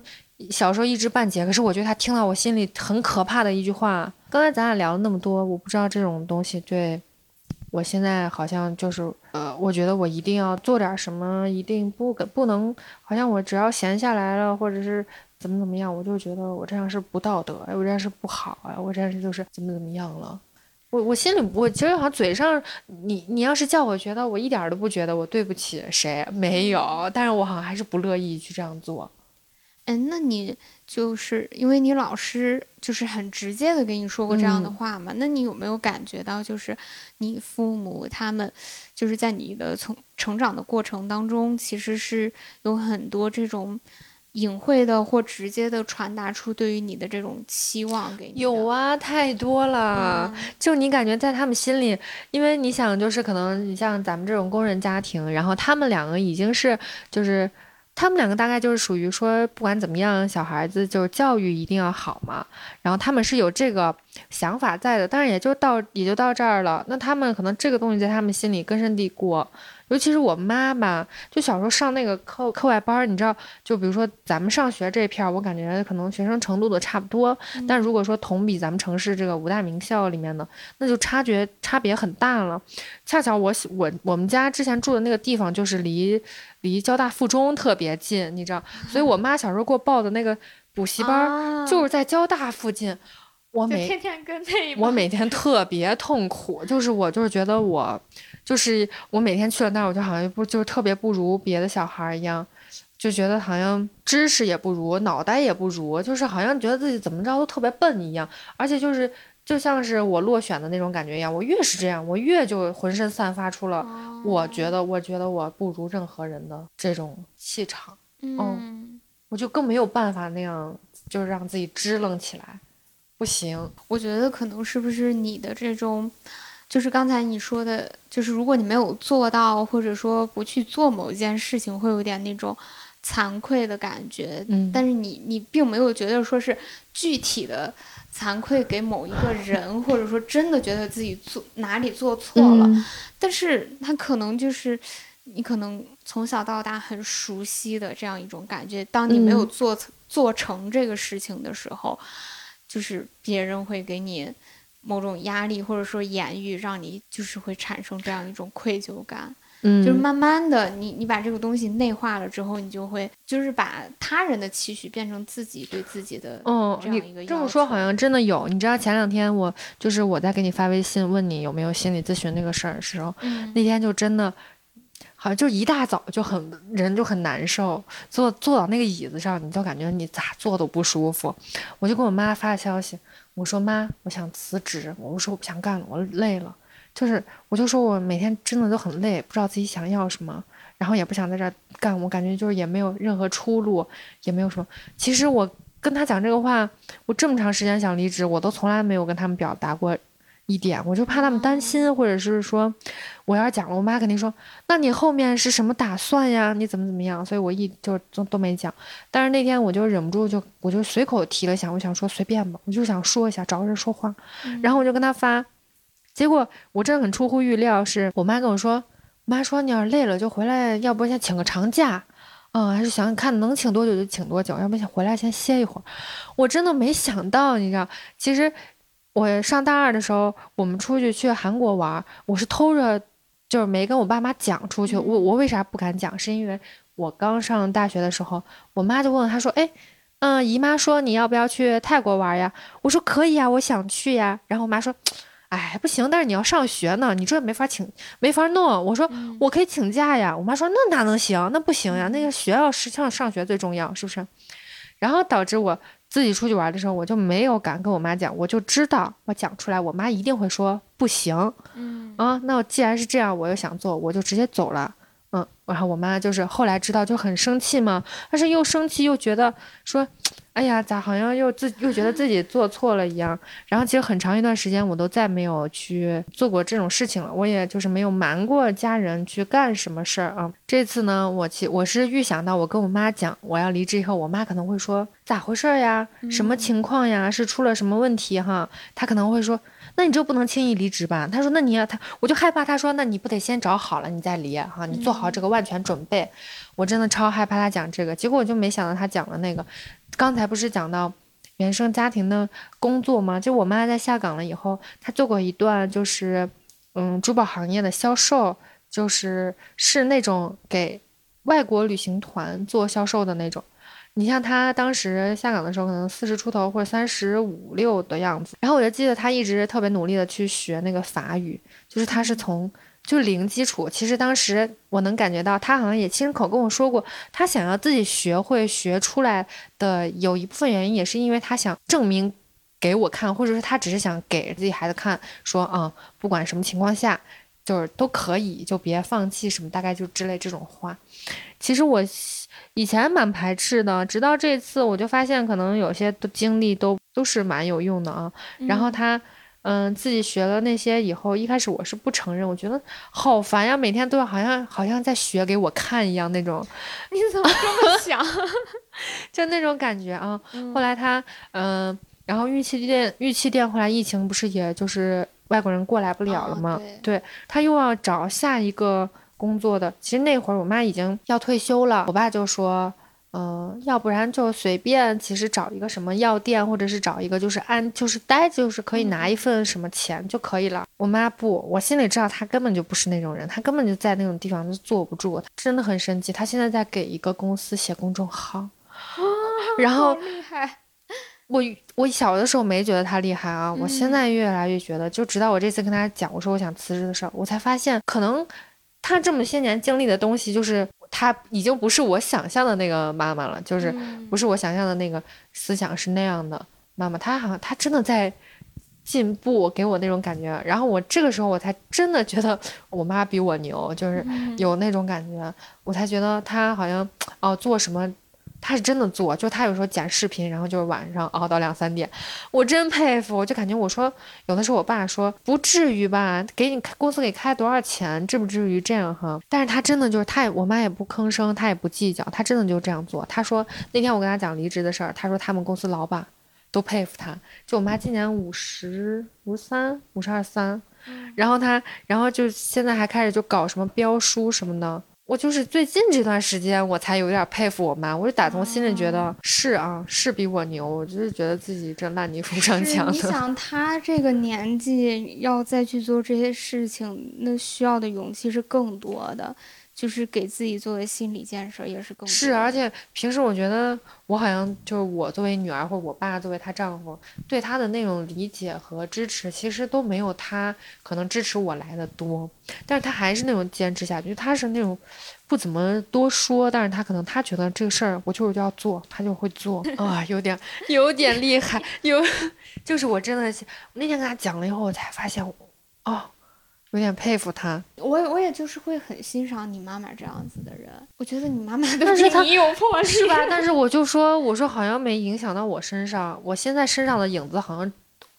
小时候一知半解，可是我觉得他听到我心里很可怕的一句话。刚才咱俩聊了那么多，我不知道这种东西对我现在好像就是呃，我觉得我一定要做点什么，一定不不能，好像我只要闲下来了，或者是怎么怎么样，我就觉得我这样是不道德，哎，我这样是不好啊，我这样是就是怎么怎么样了。我我心里我其实好像嘴上，你你要是叫我觉得我一点都不觉得我对不起谁，没有，但是我好像还是不乐意去这样做。哎，那你就是因为你老师就是很直接的跟你说过这样的嗯话嘛？那你有没有感觉到，就是你父母他们就是在你的从成长的过程当中，其实是有很多这种隐晦的或直接的传达出对于你的这种期望给你？有啊，太多了。嗯就你感觉在他们心里，因为你想，就是可能你像咱们这种工人家庭，然后他们两个已经是就是。他们两个大概就是属于说，不管怎么样，小孩子就是教育一定要好嘛。然后他们是有这个想法在的，但是也就到也就到这儿了。那他们可能这个东西在他们心里根深蒂固。尤其是我妈吧，就小时候上那个课课外班儿，你知道，就比如说咱们上学这片儿，我感觉可能学生程度都差不多。但如果说同比咱们城市这个五大名校里面的，那就差觉差别很大了。恰巧我我我们家之前住的那个地方就是离离交大附中特别近，你知道，所以我妈小时候给我报的那个补习班就是在交大附近。我每天天跟那我每天 特别痛苦，就是我就是觉得我，就是我每天去了那儿，我就好像不就是特别不如别的小孩儿一样，就觉得好像知识也不如，脑袋也不如，就是好像觉得自己怎么着都特别笨一样，而且就是就像是我落选的那种感觉一样，我越是这样，我越就浑身散发出了哦我觉得我觉得我不如任何人的这种气场，嗯。我就更没有办法那样，就是让自己支棱起来，不行。我觉得可能是不是你的这种，就是刚才你说的，就是如果你没有做到，或者说不去做某一件事情，会有点那种惭愧的感觉。嗯但是你你并没有觉得说是具体的惭愧给某一个人，或者说真的觉得自己做哪里做错了，嗯但是他可能就是。你可能从小到大很熟悉的这样一种感觉，当你没有嗯做、做成这个事情的时候，就是别人会给你某种压力，或者说言语，让你就是会产生这样一种愧疚感。嗯，就是慢慢的，你你把这个东西内化了之后，你就会就是把他人的期许变成自己对自己的嗯，这样一个你这么说好像真的有。你知道前两天我就是我在给你发微信问你有没有心理咨询那个事儿的时候，嗯那天就真的，好像就一大早就很人就很难受，坐坐到那个椅子上，你就感觉你咋坐都不舒服。我就给我妈发消息，我说妈，我想辞职，我说我不想干了，我累了。就是我就说我每天真的都很累，不知道自己想要什么，然后也不想在这儿干，我感觉就是也没有任何出路，也没有什么。其实我跟他讲这个话，我这么长时间想离职，我都从来没有跟他们表达过一点，我就怕他们担心，或者是说，我要是讲了，我妈肯定说，那你后面是什么打算呀？你怎么怎么样？所以我一就都都没讲。但是那天我就忍不住，就我就随口提了一下，我想说随便吧，我就想说一下，找个人说话。然后我就跟他发，结果我真的很出乎预料，是我妈跟我说，我妈说你要是累了就回来，要不先请个长假，嗯，还是想看能请多久就请多久，要不先回来先歇一会儿。我真的没想到，你知道，其实。我上大二的时候，我们出去去韩国玩，我是偷着，就是没跟我爸妈讲出去。我我为啥不敢讲？是因为我刚上大学的时候，我妈就问她说：“哎，嗯，姨妈说你要不要去泰国玩呀？”我说：“可以啊，我想去呀。”然后我妈说：“哎，不行，但是你要上学呢，你这没法请，没法弄。”我说：“我可以请假呀。”我妈说：“那哪能行？那不行呀，那个学校实际上上学最重要，是不是？”然后导致我。自己出去玩的时候，我就没有敢跟我妈讲，我就知道我讲出来，我妈一定会说不行。嗯啊，那我既然是这样，我又想做，我就直接走了。嗯，然后我妈就是后来知道就很生气嘛，但是又生气又觉得说。哎呀，咋好像又自又觉得自己做错了一样？然后其实很长一段时间我都再没有去做过这种事情了。我也就是没有瞒过家人去干什么事儿啊。这次呢，我其我是预想到我跟我妈讲我要离职以后，我妈可能会说咋回事呀？什么情况呀？是出了什么问题哈？她可能会说，那你就不能轻易离职吧？她说，那你要她，我就害怕她说，那你不得先找好了你再离哈？你做好这个万全准备。我真的超害怕他讲这个，结果我就没想到他讲了那个。刚才不是讲到原生家庭的工作吗？就我妈在下岗了以后，她做过一段就是嗯珠宝行业的销售，就是是那种给外国旅行团做销售的那种。你像她当时下岗的时候，可能四十出头或者三十五六的样子。然后我就记得她一直特别努力的去学那个法语，就是她是从。就零基础，其实当时我能感觉到，他好像也亲口跟我说过，他想要自己学会学出来的有一部分原因，也是因为他想证明给我看，或者是他只是想给自己孩子看，说啊，不管什么情况下，就是都可以，就别放弃什么，大概就之类这种话。其实我以前蛮排斥的，直到这次，我就发现可能有些经历都都是蛮有用的啊。然后他。嗯，自己学了那些以后，一开始我是不承认，我觉得好烦呀，每天都要好像好像在学给我看一样那种。你怎么这么想？就那种感觉啊。后来他嗯，然后玉器店玉器店后来疫情不是也就是外国人过来不了了吗？对他又要找下一个工作的。其实那会儿我妈已经要退休了，我爸就说。嗯，要不然就随便，其实找一个什么药店，或者是找一个就是安，就是待，就是可以拿一份什么钱就可以了。我妈不，我心里知道她根本就不是那种人，她根本就在那种地方就坐不住，她真的很生气。她现在在给一个公司写公众号，然后厉害。我我小的时候没觉得他厉害啊，我现在越来越觉得，就直到我这次跟他讲，我说我想辞职的事儿，我才发现可能他这么些年经历的东西就是。她已经不是我想象的那个妈妈了，就是不是我想象的那个思想是那样的妈妈。她好像她真的在进步，给我那种感觉。然后我这个时候我才真的觉得我妈比我牛，就是有那种感觉，我才觉得她好像哦做什么。他是真的做，就他有时候剪视频，然后就是晚上熬到两三点，我真佩服。我就感觉我说，有的时候我爸说不至于吧，给你公司给开多少钱，至不至于这样哈。但是他真的就是，他也我妈也不吭声，他也不计较，他真的就这样做。他说那天我跟他讲离职的事儿，他说他们公司老板都佩服他。就我妈今年五十五三五十二三，然后他然后就现在还开始就搞什么标书什么的。我就是最近这段时间，我才有点佩服我妈。我就打从心里觉得是啊，是比我牛。我就是觉得自己这烂泥扶不上墙的。你 想，她这个年纪要再去做这些事情，那需要的勇气是更多的。就是给自己作为心理建设也是更是，而且平时我觉得我好像就是我作为女儿或者我爸作为她丈夫对她的那种理解和支持，其实都没有她可能支持我来的多，但是她还是那种坚持下去，她是那种不怎么多说，但是她可能她觉得这个事儿我就是要做，她就会做 啊，有点有点厉害，有 就是我真的那天跟她讲了以后，我才发现哦。有点佩服他，我我也就是会很欣赏你妈妈这样子的人。我觉得你妈妈对你有魄力，是吧？但是我就说，我说好像没影响到我身上，我现在身上的影子好像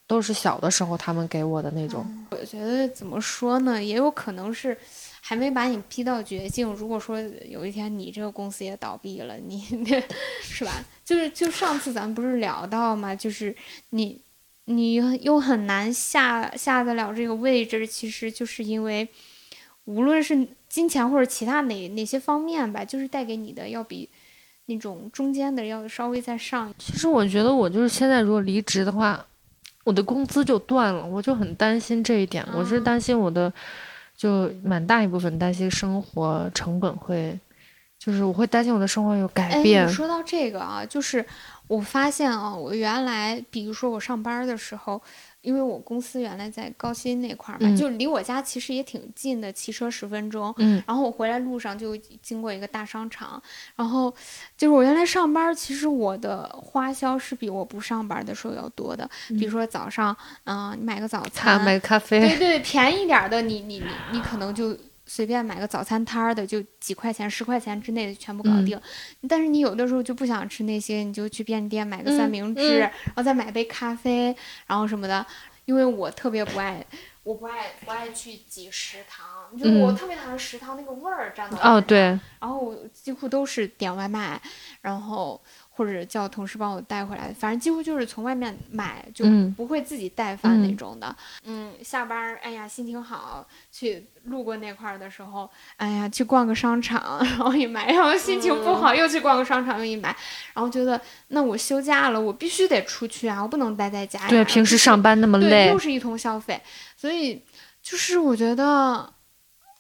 都是小的时候他们给我的那种。我觉得怎么说呢，也有可能是还没把你逼到绝境。如果说有一天你这个公司也倒闭了，你 是吧？就是就上次咱们不是聊到嘛，就是你你又很难下下得了这个位置，其实就是因为无论是金钱或者其他哪哪些方面吧，就是带给你的要比。那种中间的要稍微再上。其实我觉得我就是现在如果离职的话，我的工资就断了，我就很担心这一点。我是担心我的，就蛮大一部分担心生活成本会，就是我会担心我的生活有改变。说到这个啊，就是我发现啊，我原来比如说我上班的时候。因为我公司原来在高新那块儿嘛，就离我家其实也挺近的，骑车十分钟。嗯，然后我回来路上就经过一个大商场，然后就是我原来上班，其实我的花销是比我不上班的时候要多的。比如说早上，嗯，你买个早餐，买个咖啡，对 对，便宜点的，你你你你可能就。随便买个早餐摊儿的，就几块钱、十块钱之内的全部搞定。但是你有的时候就不想吃那些，你就去便利店买个三明治，然后再买杯咖啡，然后什么的。因为我特别不爱，我不爱不爱去挤食堂，就我特别讨厌食堂那个味儿沾到。哦，对。然后我几乎都是点外卖，然后。或者叫同事帮我带回来，反正几乎就是从外面买，就不会自己带饭那种的。嗯，下班哎呀，心情好，去路过那块儿的时候，哎呀，去逛个商场，然后一买，然后心情不好又去逛个商场又一买，然后觉得那我休假了，我必须得出去啊，我不能待在家。对，平时上班那么累，又是一通消费，所以就是我觉得。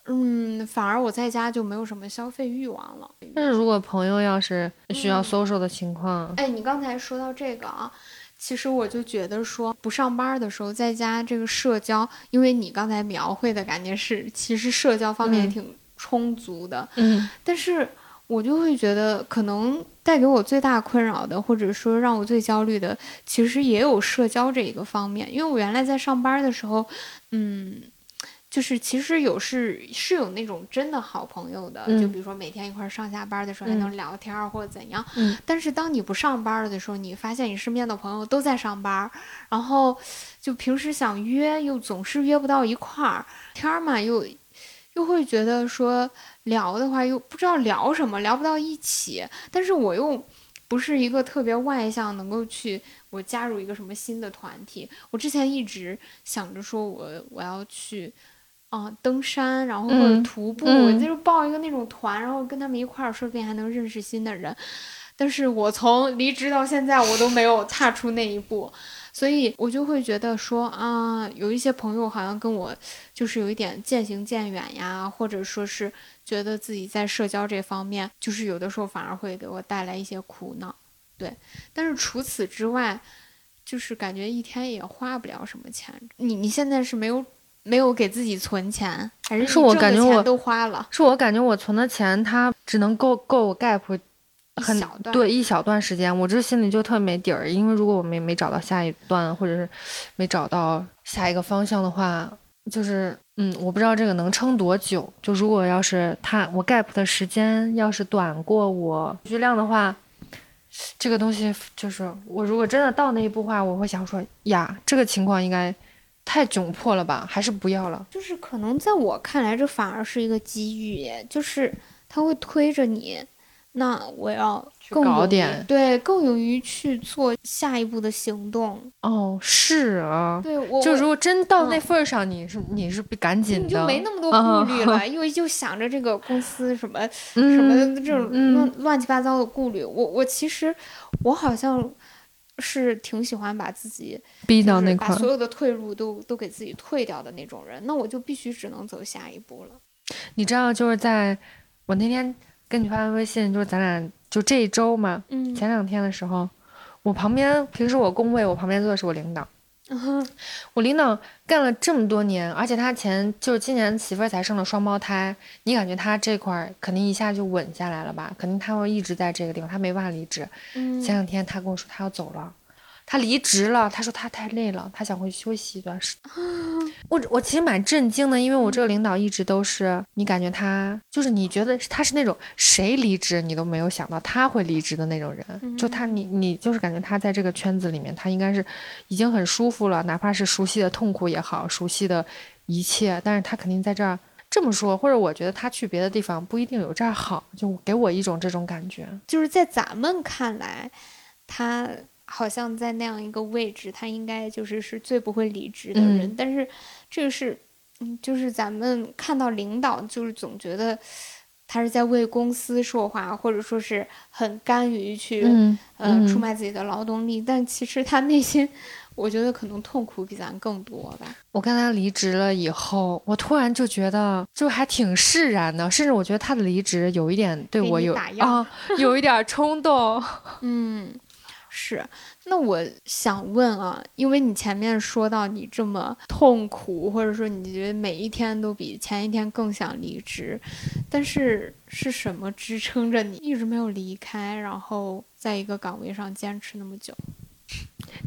嗯，反而我在家就没有什么消费欲望了。但是如果朋友要是需要 social 的情况，哎，你刚才说到这个啊，其实我就觉得说不上班的时候在家这个社交，因为你刚才描绘的感觉是其实社交方面也挺充足的，嗯，但是我就会觉得可能带给我最大困扰的，或者说让我最焦虑的，其实也有社交这一个方面，因为我原来在上班的时候，嗯。就是其实有是是有那种真的好朋友的，就比如说每天一块上下班的时候还能聊天或者怎样。但是当你不上班了的时候，你发现你身边的朋友都在上班，然后就平时想约又总是约不到一块儿，天嘛又又会觉得说聊的话又不知道聊什么，聊不到一起。但是我又不是一个特别外向，能够去我加入一个什么新的团体。我之前一直想着说我我要去。啊，登山，然后或者徒步，就是报一个那种团，然后跟他们一块儿，说不定还能认识新的人。但是我从离职到现在，我都没有踏出那一步，所以我就会觉得说啊，有一些朋友好像跟我就是有一点渐行渐远呀，或者说是觉得自己在社交这方面，就是有的时候反而会给我带来一些苦恼。对，但是除此之外，就是感觉一天也花不了什么钱。你你现在是没有？没有给自己存钱，还是是我感觉我都花了？是我感觉我存的钱，它只能够够我 gap 很对一小段时间，我这心里就特别没底儿。因为如果我没没找到下一段，或者是没找到下一个方向的话，就是嗯，我不知道这个能撑多久。就如果要是它我 gap 的时间要是短过我余量的话，这个东西就是我如果真的到那一步话，我会想说呀，这个情况应该。太窘迫了吧，还是不要了。就是可能在我看来，这反而是一个机遇，就是他会推着你。那我要更搞点，对，更勇于去做下一步的行动。哦，是啊，对，我就如果真到那份儿上，你是你是赶紧的，你就没那么多顾虑了，因为就想着这个公司什么 什么这种乱乱七八糟的顾虑。我我其实我好像。是挺喜欢把自己逼到那块，把所有的退路都都给自己退掉的那种人，那我就必须只能走下一步了。你知道，就是在我那天跟你发完微信，就是咱俩就这一周嘛，嗯，前两天的时候，我旁边平时我工位，我旁边坐的是我领导。我领导干了这么多年，而且他前就是今年媳妇儿才生了双胞胎，你感觉他这块儿肯定一下就稳下来了吧？肯定他会一直在这个地方，他没办法离职。前两天他跟我说他要走了，他离职了，他说他太累了，他想回去休息一段时间。我我其实蛮震惊的，因为我这个领导一直都是你感觉他就是你觉得他是那种谁离职你都没有想到他会离职的那种人，就他你你就是感觉他在这个圈子里面他应该是已经很舒服了，哪怕是熟悉的痛苦也好，熟悉的一切，但是他肯定在这儿这么说，或者我觉得他去别的地方不一定有这儿好，就给我一种这种感觉。就是在咱们看来，他。好像在那样一个位置，他应该就是是最不会离职的人。嗯但是这个是，嗯，就是咱们看到领导，就是总觉得他是在为公司说话，或者说是很甘于去、嗯出卖自己的劳动力。但其实他内心，我觉得可能痛苦比咱更多吧。我跟他离职了以后，我突然就觉得就还挺释然的，甚至我觉得他的离职有一点对我有啊，有一点冲动。嗯，是。那我想问啊，因为你前面说到你这么痛苦，或者说你觉得每一天都比前一天更想离职，但是是什么支撑着你一直没有离开，然后在一个岗位上坚持那么久？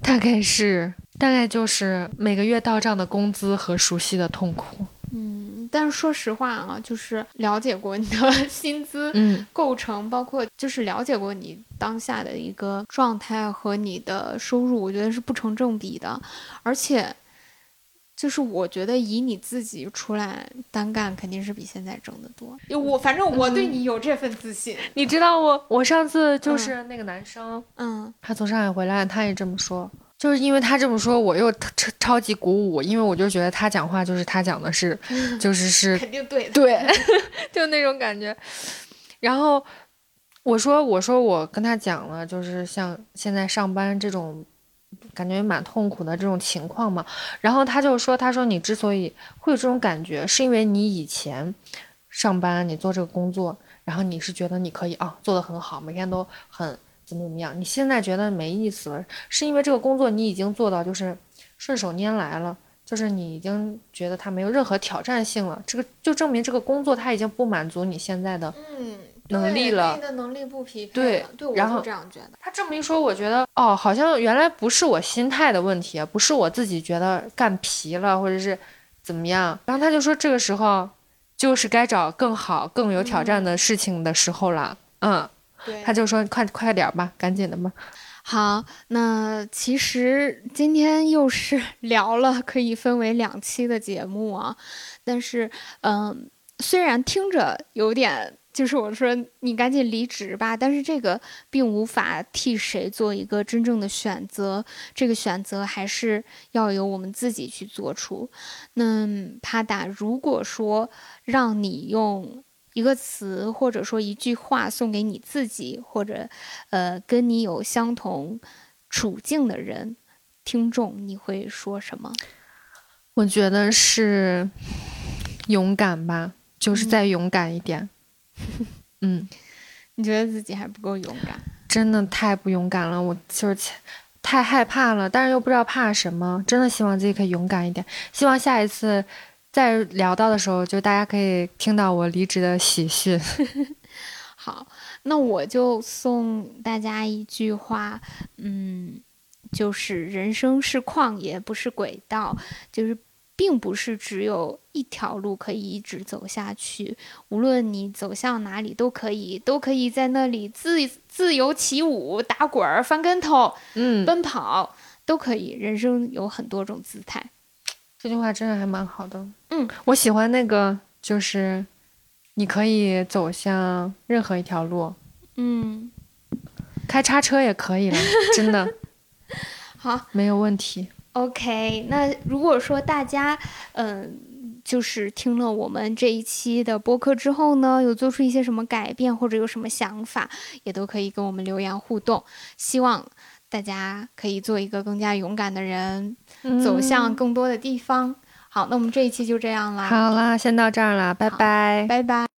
大概是，大概就是每个月到账的工资和熟悉的痛苦。嗯，但是说实话啊，就是了解过你的 薪资嗯构成，包括就是了解过你当下的一个状态和你的收入，我觉得是不成正比的，而且。就是我觉得以你自己出来单干，肯定是比现在挣得多。我反正我对你有这份自信。你知道我，我上次就是那个男生，嗯他从上海回来，他也这么说。就是因为他这么说，我又超超级鼓舞，因为我就觉得他讲话就是他讲的是，就是是肯定对的。对，就那种感觉。然后我说，我说我跟他讲了，就是像现在上班这种感觉蛮痛苦的这种情况嘛。然后他就说，他说你之所以会有这种感觉，是因为你以前上班你做这个工作，然后你是觉得你可以啊做得很好，每天都很怎么怎么样。你现在觉得没意思了，是因为这个工作你已经做到就是顺手拈来了。就是你已经觉得它没有任何挑战性了，这个就证明这个工作它已经不满足你现在的。嗯，能力了你的能力不匹配对对，我然后是这样觉得。他这么一说，我觉得哦，好像原来不是我心态的问题，不是我自己觉得干疲了或者是怎么样。然后他就说这个时候就是该找更好、更有挑战的事情的时候了。嗯，对，他就说快快点吧，赶紧的吧。好，那其实今天又是聊了，可以分为两期的节目啊。但是，嗯，虽然听着有点，就是我说你赶紧离职吧，但是这个并无法替谁做一个真正的选择，这个选择还是要由我们自己去做出。那帕达，如果说让你用一个词或者说一句话送给你自己，或者呃跟你有相同处境的人，听众，你会说什么？我觉得是勇敢吧，就是嗯再勇敢一点。嗯，你觉得自己还不够勇敢？真的太不勇敢了，我就是太害怕了，但是又不知道怕什么。真的希望自己可以勇敢一点，希望下一次再聊到的时候，就大家可以听到我离职的喜讯。好，那我就送大家一句话，嗯，就是人生是旷野，不是轨道，就是并不是只有一条路可以一直走下去，无论你走向哪里都可以，都可以在那里自自由起舞、打滚儿、翻跟头、嗯，奔跑，都可以。人生有很多种姿态。这句话真的还蛮好的。嗯，我喜欢那个，就是你可以走向任何一条路，嗯，开叉车也可以了，真的好。没有问题。OK，那如果说大家，嗯、就是听了我们这一期的播客之后呢，有做出一些什么改变或者有什么想法，也都可以跟我们留言互动。希望大家可以做一个更加勇敢的人，走向嗯更多的地方。好，那我们这一期就这样啦，好啦，先到这儿啦，拜拜。拜拜。